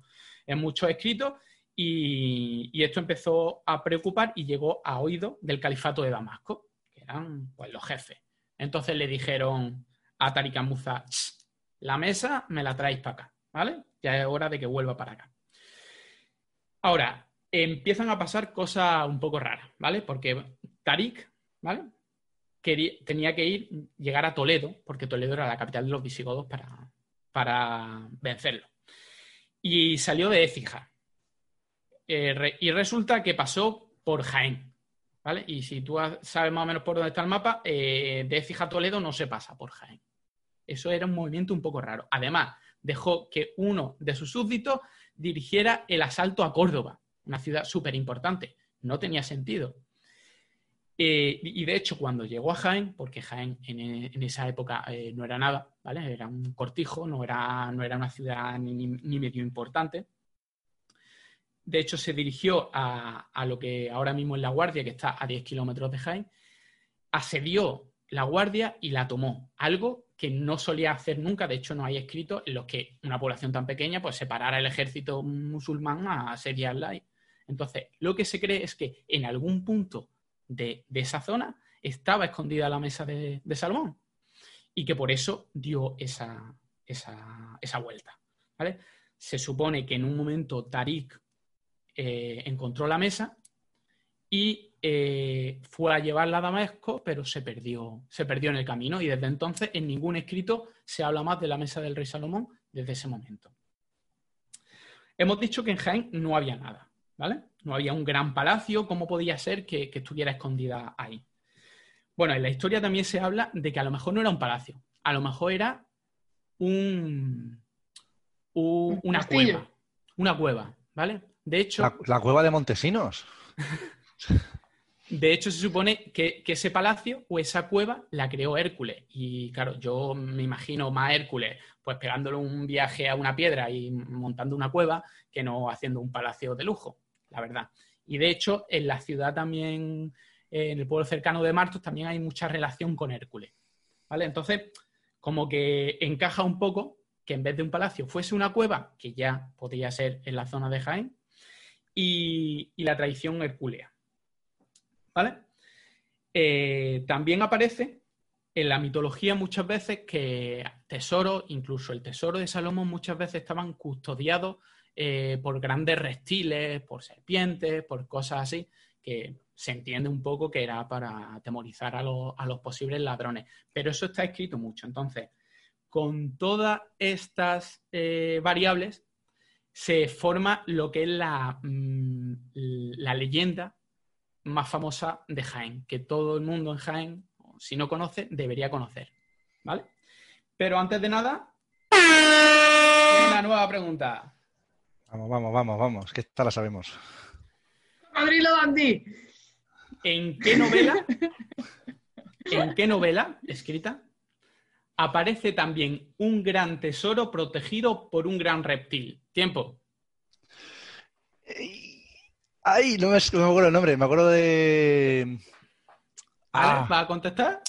en muchos escritos y, esto empezó a preocupar y llegó a oído del califato de Damasco, que eran pues, los jefes. Entonces le dijeron a Tariq Musa, la mesa me la traéis para acá, ¿vale? Ya es hora de que vuelva para acá. Ahora, empiezan a pasar cosas un poco raras, ¿vale? Porque Tarik, ¿vale? tenía que ir, llegar a Toledo, porque Toledo era la capital de los visigodos para, para vencerlo. Y salió de Écija. Eh, y resulta que pasó por Jaén, ¿vale? Y si tú sabes más o menos por dónde está el mapa, eh, de Écija a Toledo no se pasa por Jaén. Eso era un movimiento un poco raro. Además, dejó que uno de sus súbditos dirigiera el asalto a Córdoba, una ciudad súper importante. No tenía sentido. Eh, y de hecho, cuando llegó a Jaén, porque Jaén en, esa época no era nada, ¿vale? Era un cortijo, no era, no era una ciudad ni, medio importante. De hecho, se dirigió a, a, lo que ahora mismo es La Guardia, que está a 10 kilómetros de Jaén, asedió La Guardia y la tomó. Algo que no solía hacer nunca, de hecho no hay escrito en los que una población tan pequeña pues separara el ejército musulmán a asediarla. Entonces, lo que se cree es que en algún punto de, esa zona estaba escondida la mesa de, Salomón y que por eso dio esa, esa, vuelta. Se supone que en un momento Tarik eh, encontró la mesa y eh, fue a llevarla a Damasco, pero se perdió, se perdió en el camino y desde entonces en ningún escrito se habla más de la mesa del rey Salomón desde ese momento. Hemos dicho que en Jaén no había nada, ¿vale? No había un gran palacio, ¿cómo podía ser que, estuviera escondida ahí? Bueno, en la historia también se habla de que a lo mejor no era un palacio, a lo mejor era un, una cueva, una cueva, ¿vale? De hecho... La, la cueva de Montesinos. De hecho, se supone que, ese palacio o esa cueva la creó Hércules. Y claro, yo me imagino más Hércules pues pegándole un viaje a una piedra y montando una cueva que no haciendo un palacio de lujo, la verdad. Y de hecho, en la ciudad también, en el pueblo cercano de Martos, también hay mucha relación con Hércules. ¿Vale? Entonces, como que encaja un poco que en vez de un palacio fuese una cueva, que ya podría ser en la zona de Jaén, y, la tradición hercúlea. ¿Vale? Eh, también aparece en la mitología muchas veces que tesoros, incluso el tesoro de Salomón, muchas veces estaban custodiados eh, por grandes reptiles, por serpientes, por cosas así, que se entiende un poco que era para atemorizar a, los posibles ladrones. Pero eso está escrito mucho. Entonces, con todas estas eh, variables, se forma lo que es la, mm, la leyenda más famosa de Jaén, que todo el mundo en Jaén, si no conoce, debería conocer. ¿Vale? Pero antes de nada, una nueva pregunta. Vamos, vamos, vamos, vamos, que esta la sabemos. Madrilo Dandy. ¿En qué novela? ¿En qué novela escrita aparece también un gran tesoro protegido por un gran reptil? Tiempo. Ay, no me, acuerdo el nombre, me acuerdo de. Ah. ¿Va a contestar?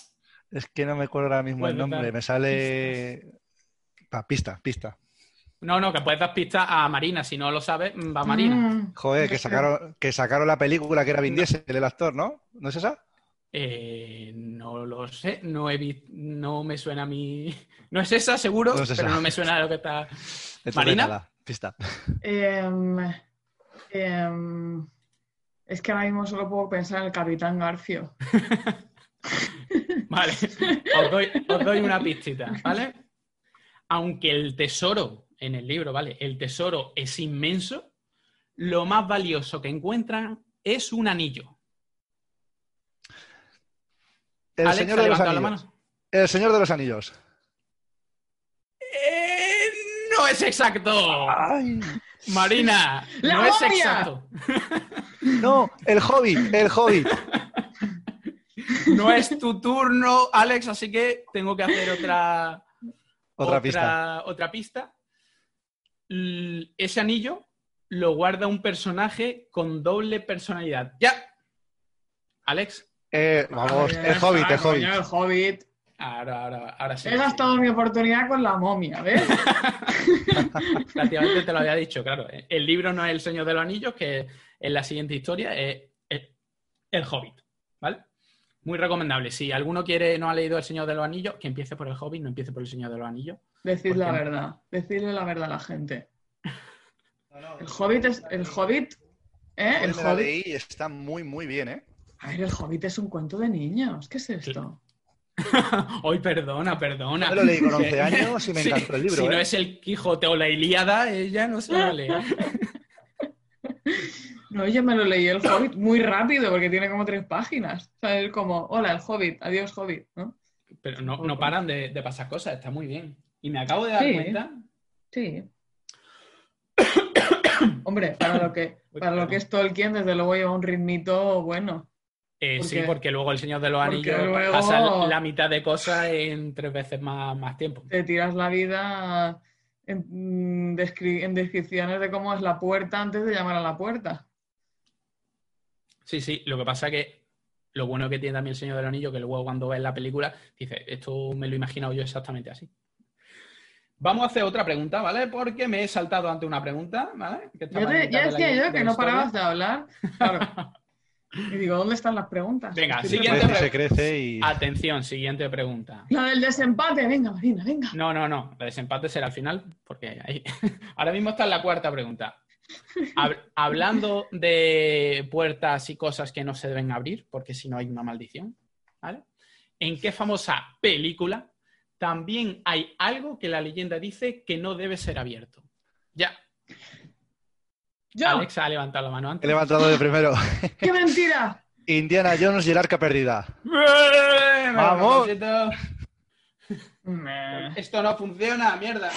Es que no me acuerdo ahora mismo el nombre, me sale. pista, pista. No, no, que puedes dar pista a Marina, si no lo sabes, va Marina. Mm. Joder, que sacaron, que sacaron la película que era Vin Diesel, el actor, ¿no? ¿No es esa? Eh, no lo sé, no he no me suena a mí. No es esa, seguro, pero no me suena a lo que está. Marina. Pista. Eh, Em, Es que ahora mismo solo puedo pensar en el Capitán Garfio. Vale, os doy, os doy una pistita, ¿vale? Aunque el tesoro en el libro, ¿vale? El tesoro es inmenso, lo más valioso que encuentran es un anillo. El Alex, Señor ¿ha de los la Anillos. mano? El Señor de los Anillos. Eh, no es exacto. ¡Ay! Marina, ¡La no es exacto. No, el Hobbit, el Hobbit. No es tu turno, Alex, así que tengo que hacer otra, Otra pista. otra pista. L- Ese anillo lo guarda un personaje con doble personalidad. Ya. Alex. Eh, vamos, Ay, el Hobbit, el Hobbit. el Hobbit. Ahora, ahora, ahora sí. He gastado mi oportunidad con la momia, ¿ves? Prácticamente te lo había dicho, claro. El libro no es El Señor de los Anillos, que en la siguiente historia es el, Hobbit, ¿vale? Muy recomendable. Si alguno quiere, no ha leído El Señor de los Anillos, que empiece por el Hobbit, no empiece por El Señor de los Anillos. Decid ¿Por la no? verdad. Decidle la verdad a la gente. El Hobbit es. El Hobbit. ¿Eh? El Hobbit. está muy, muy bien, ¿eh? A ver, el Hobbit es un cuento de niños. ¿Qué es esto? Hoy, perdona, perdona. Yo lo leí con 11 Que- años y me Sí, encantó el libro, Si no ¿eh? es el Quijote o la Ilíada, ella no se lo lee. No, yo me lo leí el Hobbit muy rápido porque tiene como tres páginas. O sea, es como, hola, el Hobbit, adiós Hobbit, ¿no? Pero no, no paran de, de pasar cosas, está muy bien. Y me acabo de dar Sí. cuenta. Sí. Hombre, para lo que, para lo que es Tolkien, desde luego lleva un ritmito bueno. Eh, ¿Por sí, qué? porque luego el Señor de los Porque Anillos luego- pasa la mitad de cosas en tres veces más, más tiempo. Te tiras la vida en, mm, descri- en descripciones de cómo es la puerta antes de llamar a la puerta. Sí, sí, lo que pasa es que lo bueno que tiene también el Señor del Anillo, que luego cuando ves la película, dice, esto me lo he imaginado yo exactamente así. Vamos a hacer otra pregunta, ¿vale? Porque me he saltado ante una pregunta, ¿vale? Que te- ya decía de yo que no parabas de hablar. Claro. Y digo, ¿dónde están las preguntas? Venga, Estoy siguiente se crece y... Atención, siguiente pregunta. La del desempate, venga, Marina, venga. No, no, no. El desempate será al final, porque ahí... ahora mismo está en la cuarta pregunta. Hab- hablando de puertas y cosas que no se deben abrir, porque si no hay una maldición, ¿vale? ¿En qué famosa película también hay algo que la leyenda dice que no debe ser abierto? Ya, Yo, Alex ha levantado la mano He antes. levantado de primero. ¡qué mentira! Indiana Jones y el arca perdida. Vamos. Esto no funciona, mierda.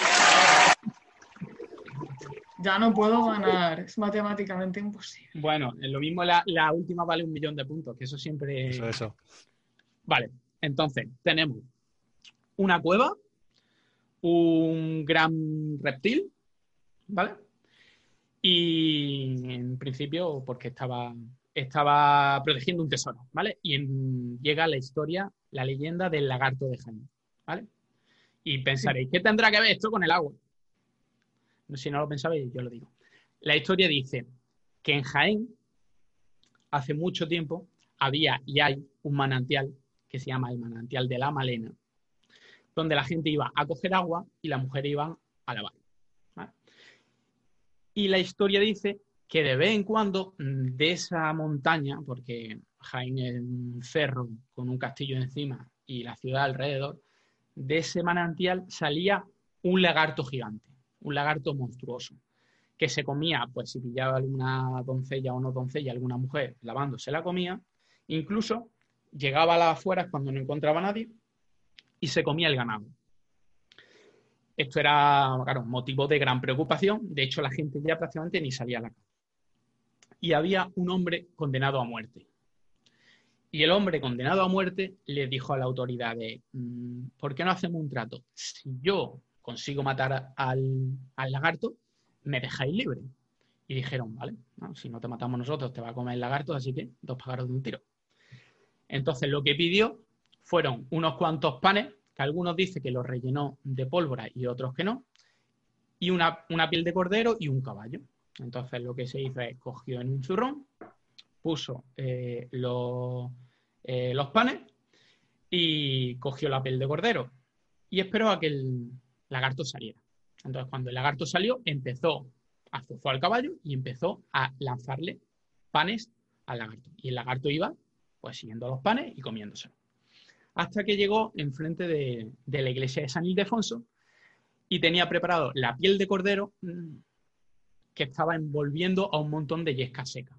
Ya no puedo ganar, es matemáticamente imposible. Bueno, lo mismo la, la última vale un millón de puntos, que eso siempre... Eso, eso. Vale, entonces tenemos una cueva, un gran reptil, ¿vale? Y en principio, porque estaba, estaba protegiendo un tesoro, ¿vale? Y llega la historia, la leyenda del lagarto de Jaén, ¿vale? Y pensaréis, ¿qué tendrá que ver esto con el agua? Si no lo pensabais, yo lo digo. La historia dice que en Jaén, hace mucho tiempo, había y hay un manantial que se llama el manantial de la Malena, donde la gente iba a coger agua y las mujeres iban a lavar. Y la historia dice que de vez en cuando mm, de esa montaña, porque Jaén es un cerro con un castillo encima y la ciudad alrededor, de ese manantial salía un lagarto gigante, un lagarto monstruoso, que se comía, pues si pillaba alguna doncella o no doncella, alguna mujer lavando, se la comía, incluso llegaba a las afueras cuando no encontraba a nadie y se comía el ganado. Esto era, claro, motivo de gran preocupación. De hecho, la gente ya prácticamente ni salía a la calle. Y había un hombre condenado a muerte. Y el hombre condenado a muerte le dijo a la autoridad de, "Mm, ¿por qué no hacemos un trato? Si yo consigo matar al, al lagarto, me dejáis libre. Y dijeron, vale, si no te matamos nosotros, te va a comer el lagarto, así que dos pájaros de un tiro. Entonces lo que pidió fueron unos cuantos panes, que algunos dicen que los rellenó de pólvora y otros que no, y una, una piel de cordero y un caballo. Entonces lo que se hizo es cogió en un zurrón, puso eh, los, eh, los panes y cogió la piel de cordero y esperó a que el lagarto saliera. Entonces cuando el lagarto salió, empezó, azuzó al caballo y empezó a lanzarle panes al lagarto. Y el lagarto iba, pues, siguiendo los panes y comiéndoselo. Hasta que llegó enfrente de, la iglesia de San Ildefonso y tenía preparado la piel de cordero mm, que estaba envolviendo a un montón de yesca seca.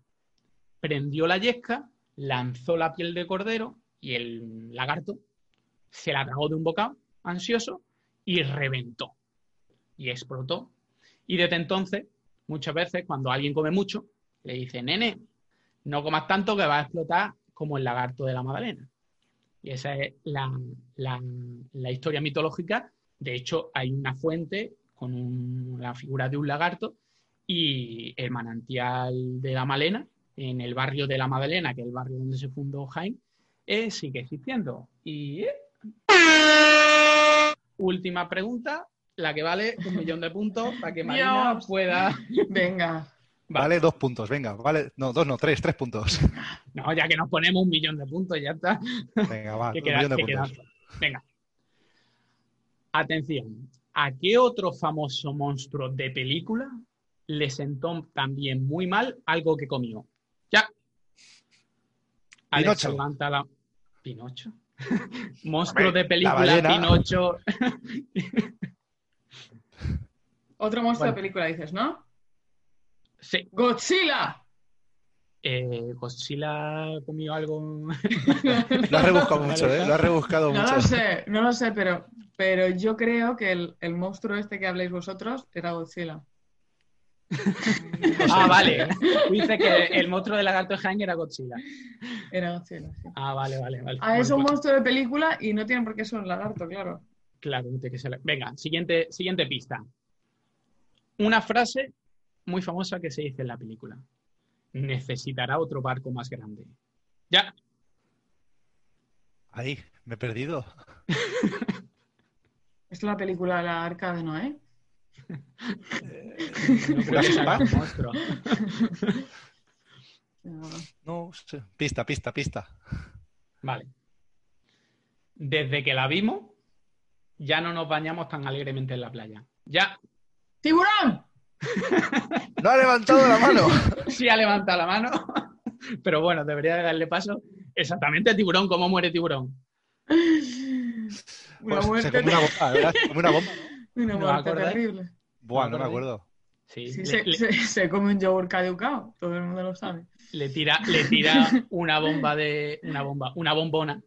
Prendió la yesca, lanzó la piel de cordero y el lagarto se la tragó de un bocado ansioso y reventó y explotó. Y desde entonces, muchas veces, cuando alguien come mucho, le dice, nene, no comas tanto que va a explotar como el lagarto de la Magdalena. Y esa es la, historia mitológica. De hecho, hay una fuente con la figura de un lagarto y el manantial de la Malena, en el barrio de la Magdalena, que es el barrio donde se fundó Jaime, eh, sigue existiendo. Y eh, última pregunta, la que vale un millón de puntos para que Marina pueda. Venga. Vale. dos puntos, venga, vale, no, dos, no, tres, tres puntos. No, ya que nos ponemos un millón de puntos, ya está. Venga, va, un millón de puntos. Venga. Atención, ¿a qué otro famoso monstruo de película le sentó también muy mal algo que comió? Ya. Pinocho. levanta la... ¿Pinocho? monstruo de película, Pinocho. Otro monstruo de película, dices, ¿no? Sí. ¡Godzilla! Eh, Godzilla comió algo. lo has rebuscado mucho, ¿eh? Lo has rebuscado no mucho. No lo sé, no lo sé, pero, pero yo creo que el, monstruo este que habléis vosotros era Godzilla. ah, vale. Dice que el monstruo de lagarto de era Godzilla. Era Godzilla, sí. Ah, vale, vale, vale. Ah, es un pues- monstruo de película y no tiene por qué ser un lagarto, claro. Claro, tiene que ser. Venga, siguiente, siguiente pista. Una frase muy famosa que se dice en la película. Necesitará otro barco más grande. Ya. Ahí, me he perdido. ¿Es la película La Arca de Noé? no, no, pista, pista, pista. Vale. Desde que la vimos, ya no nos bañamos tan alegremente en la playa. Ya. ¡Tiburón! No ha levantado la mano. Sí ha levantado la mano, pero bueno, debería darle paso. Exactamente, tiburón, ¿cómo muere tiburón? Una pues muerte. Se come una bomba, ¿verdad? Come una bomba, ¿no? Una muerte terrible. Buah, no me acuerdo. Sí, sí se, se, come un yogur caducado, todo el mundo lo sabe. Le tira, le tira una bomba de. una bomba, una bombona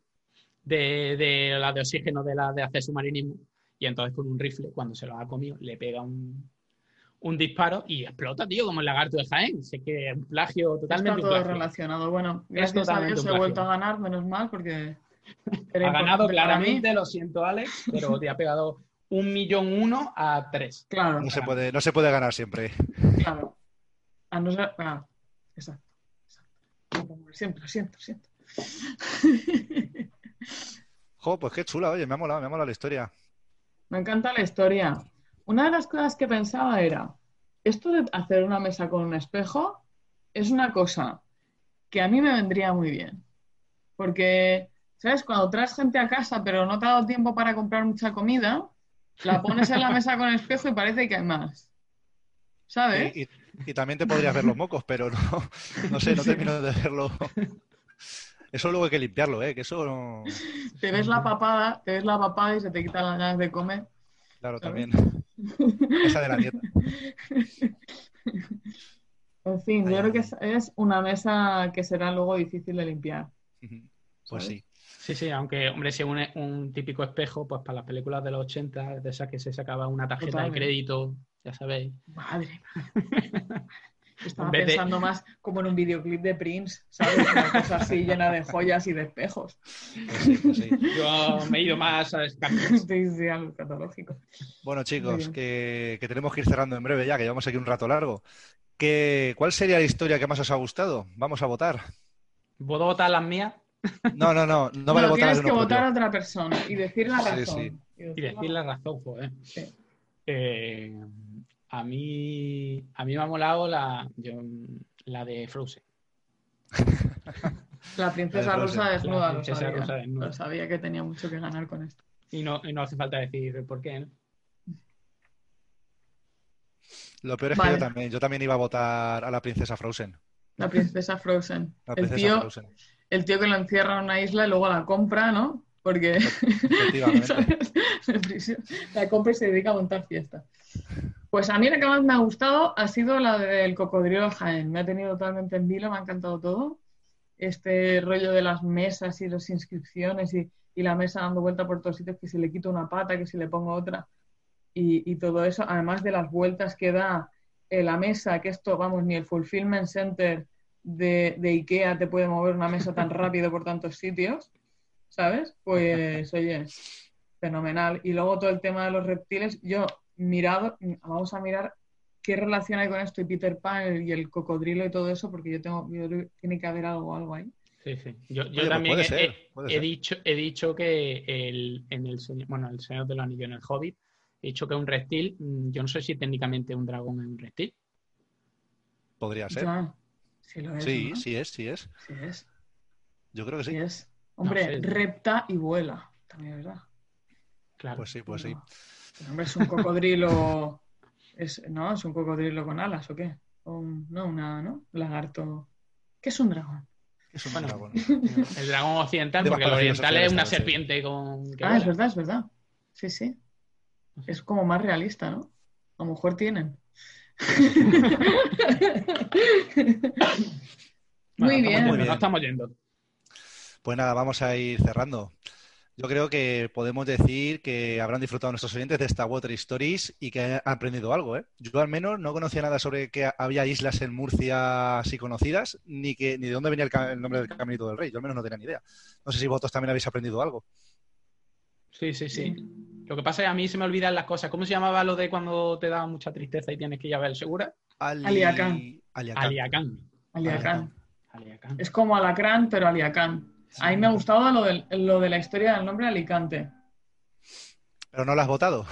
de, de la de oxígeno de la de hacer submarinismo. Y entonces con un rifle, cuando se lo ha comido, le pega un, un disparo y explota, tío, como el lagarto de Jaén. Sé que es un plagio totalmente. Está todo relacionado. Bueno, gracias a Dios he vuelto a ganar, menos mal, porque. ha ganado claramente, lo siento, Alex, pero te ha pegado un millón uno a tres. Claro. No se puede, no se puede ganar siempre. Claro. A no ser. Ah, exacto. exacto. Siempre, siento, siento. Jo, pues qué chula, oye, me ha molado, me ha molado la historia. Me encanta la historia. Una de las cosas que pensaba era, esto de hacer una mesa con un espejo es una cosa que a mí me vendría muy bien. Porque, ¿sabes? Cuando traes gente a casa pero no te ha dado tiempo para comprar mucha comida, la pones en la mesa con el espejo y parece que hay más. ¿Sabes? Y, también te podrías ver los mocos, pero no, no sé, no termino de verlo. Eso luego hay que limpiarlo, ¿eh? Que eso no... Te ves la papada, te ves la papada y se te quitan las ganas de comer. Claro, también. Esa de la dieta. En fin, yo creo que es, una mesa que será luego difícil de limpiar. Pues sí. Sí, sí, aunque, hombre, si es un, típico espejo, pues para las películas de los 80, de esas que se sacaba una tarjeta de crédito, ya sabéis. Madre. Estaba pensando más como en un videoclip de Prince, ¿sabes? Una cosa así llena de joyas y de espejos. Pues pues Yo me he ido más a Sí, sí, algo catológico. Bueno, chicos, que, tenemos que ir cerrando en breve ya, que llevamos aquí un rato largo. ¿Qué, ¿Cuál sería la historia que más os ha gustado? Vamos a votar. ¿Puedo votar las mías? No, no, no. No vale votar Tienes que votar a otra persona y decir la razón. Y decir, la razón, joder. Sí. Eh, a mí, a mí me ha molado la, la de Frozen. La princesa rusa desnuda, lo sabía. Lo sabía que tenía mucho que ganar con esto. Y no, no hace falta decir por qué, Lo peor es que yo también, yo también iba a votar a la princesa Frozen. La princesa Frozen. La el, tío, Frozen. el tío que lo encierra en una isla y luego la compra, ¿no? Porque la compra y se dedica a montar fiesta. Pues a mí la que más me ha gustado ha sido la del cocodrilo Jaén. Me ha tenido totalmente en vilo, me ha encantado todo. Este rollo de las mesas y las inscripciones y, y la mesa dando vuelta por todos sitios, que si le quito una pata, que si le pongo otra. Y, y todo eso, además de las vueltas que da eh, la mesa, que esto, vamos, ni el Fulfillment Center de, de IKEA te puede mover una mesa tan rápido por tantos sitios, ¿sabes? Pues, oye, fenomenal. Y luego todo el tema de los reptiles, yo mirado, vamos a mirar qué relación hay con esto y Peter Pan y el cocodrilo y todo eso, porque yo tengo, yo creo que tiene que haber algo, algo ahí. Sí, sí. Yo, yo Oye, pues también puede he, ser, he- puede he ser. dicho, he dicho que el, en el, Señor- bueno, el Señor de los Anillos, en el Hobbit, he dicho que es un reptil. Mm, Yo no sé si técnicamente un dragón es un reptil. Podría ser. Ya, sí lo es. Sí, ¿no? sí es, sí es. Sí es, Yo creo que sí sí. es. Hombre, sé. repta y vuela, también es verdad. Claro. Pues sí, pues sí. Hombre, es un cocodrilo, es, ¿no? Es un cocodrilo con alas, ¿o qué? O un- no, una, ¿no? Un lagarto. ¿Qué es un dragón? Es un Bueno, dragón. El dragón occidental, porque el oriental es una serpiente con. Ah, es verdad, es verdad. Sí, sí. Es como más realista, ¿no? A lo mejor tienen. Bueno, Muy estamos bien. yendo, Muy bien. nos estamos yendo. Pues nada, vamos a ir cerrando. Yo creo que podemos decir que habrán disfrutado nuestros oyentes de esta Water Stories y que han aprendido algo, ¿eh? Yo al menos no conocía nada sobre que había islas en Murcia así conocidas, ni que ni de dónde venía el, nombre del Caminito del Rey. Yo al menos no tenía ni idea. No sé si vosotros también habéis aprendido algo. Sí, sí, sí. Lo que pasa es que a mí se me olvidan las cosas. ¿Cómo se llamaba lo de cuando te da mucha tristeza y tienes que ir a ver el segura? Ali- Aliacán. Aliacán. Aliacán. Aliacán. Aliacán. Es como Alacrán, pero Aliacán. A mí me ha gustado lo, del- lo de la historia del nombre Alicante. Pero no lo has votado.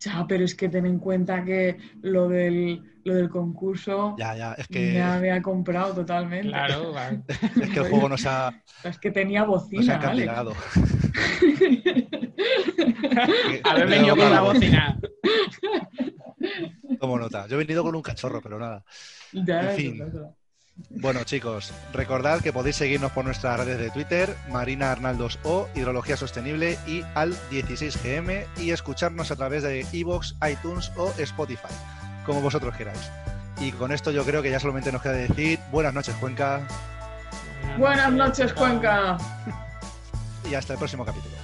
Ya, pero es que ten en cuenta que lo del, lo del concurso Ya, ya. Es me que, había comprado totalmente. Claro, vale. es que el juego nos ha, Es que tenía nos ha bocina, encandilado. Haber Me venido con la bocina. Tomo nota. Yo he venido con un cachorro, pero nada. Ya, En eso, fin. eso. Bueno, chicos, recordad que podéis seguirnos por nuestras redes de Twitter, Marina Arnaldos O, Hidrología Sostenible y Al16GM y escucharnos a través de iVoox, iTunes o Spotify, como vosotros queráis. Y con esto yo creo que ya solamente nos queda decir buenas noches, Cuenca, Buenas noches, Cuenca. y hasta el próximo capítulo.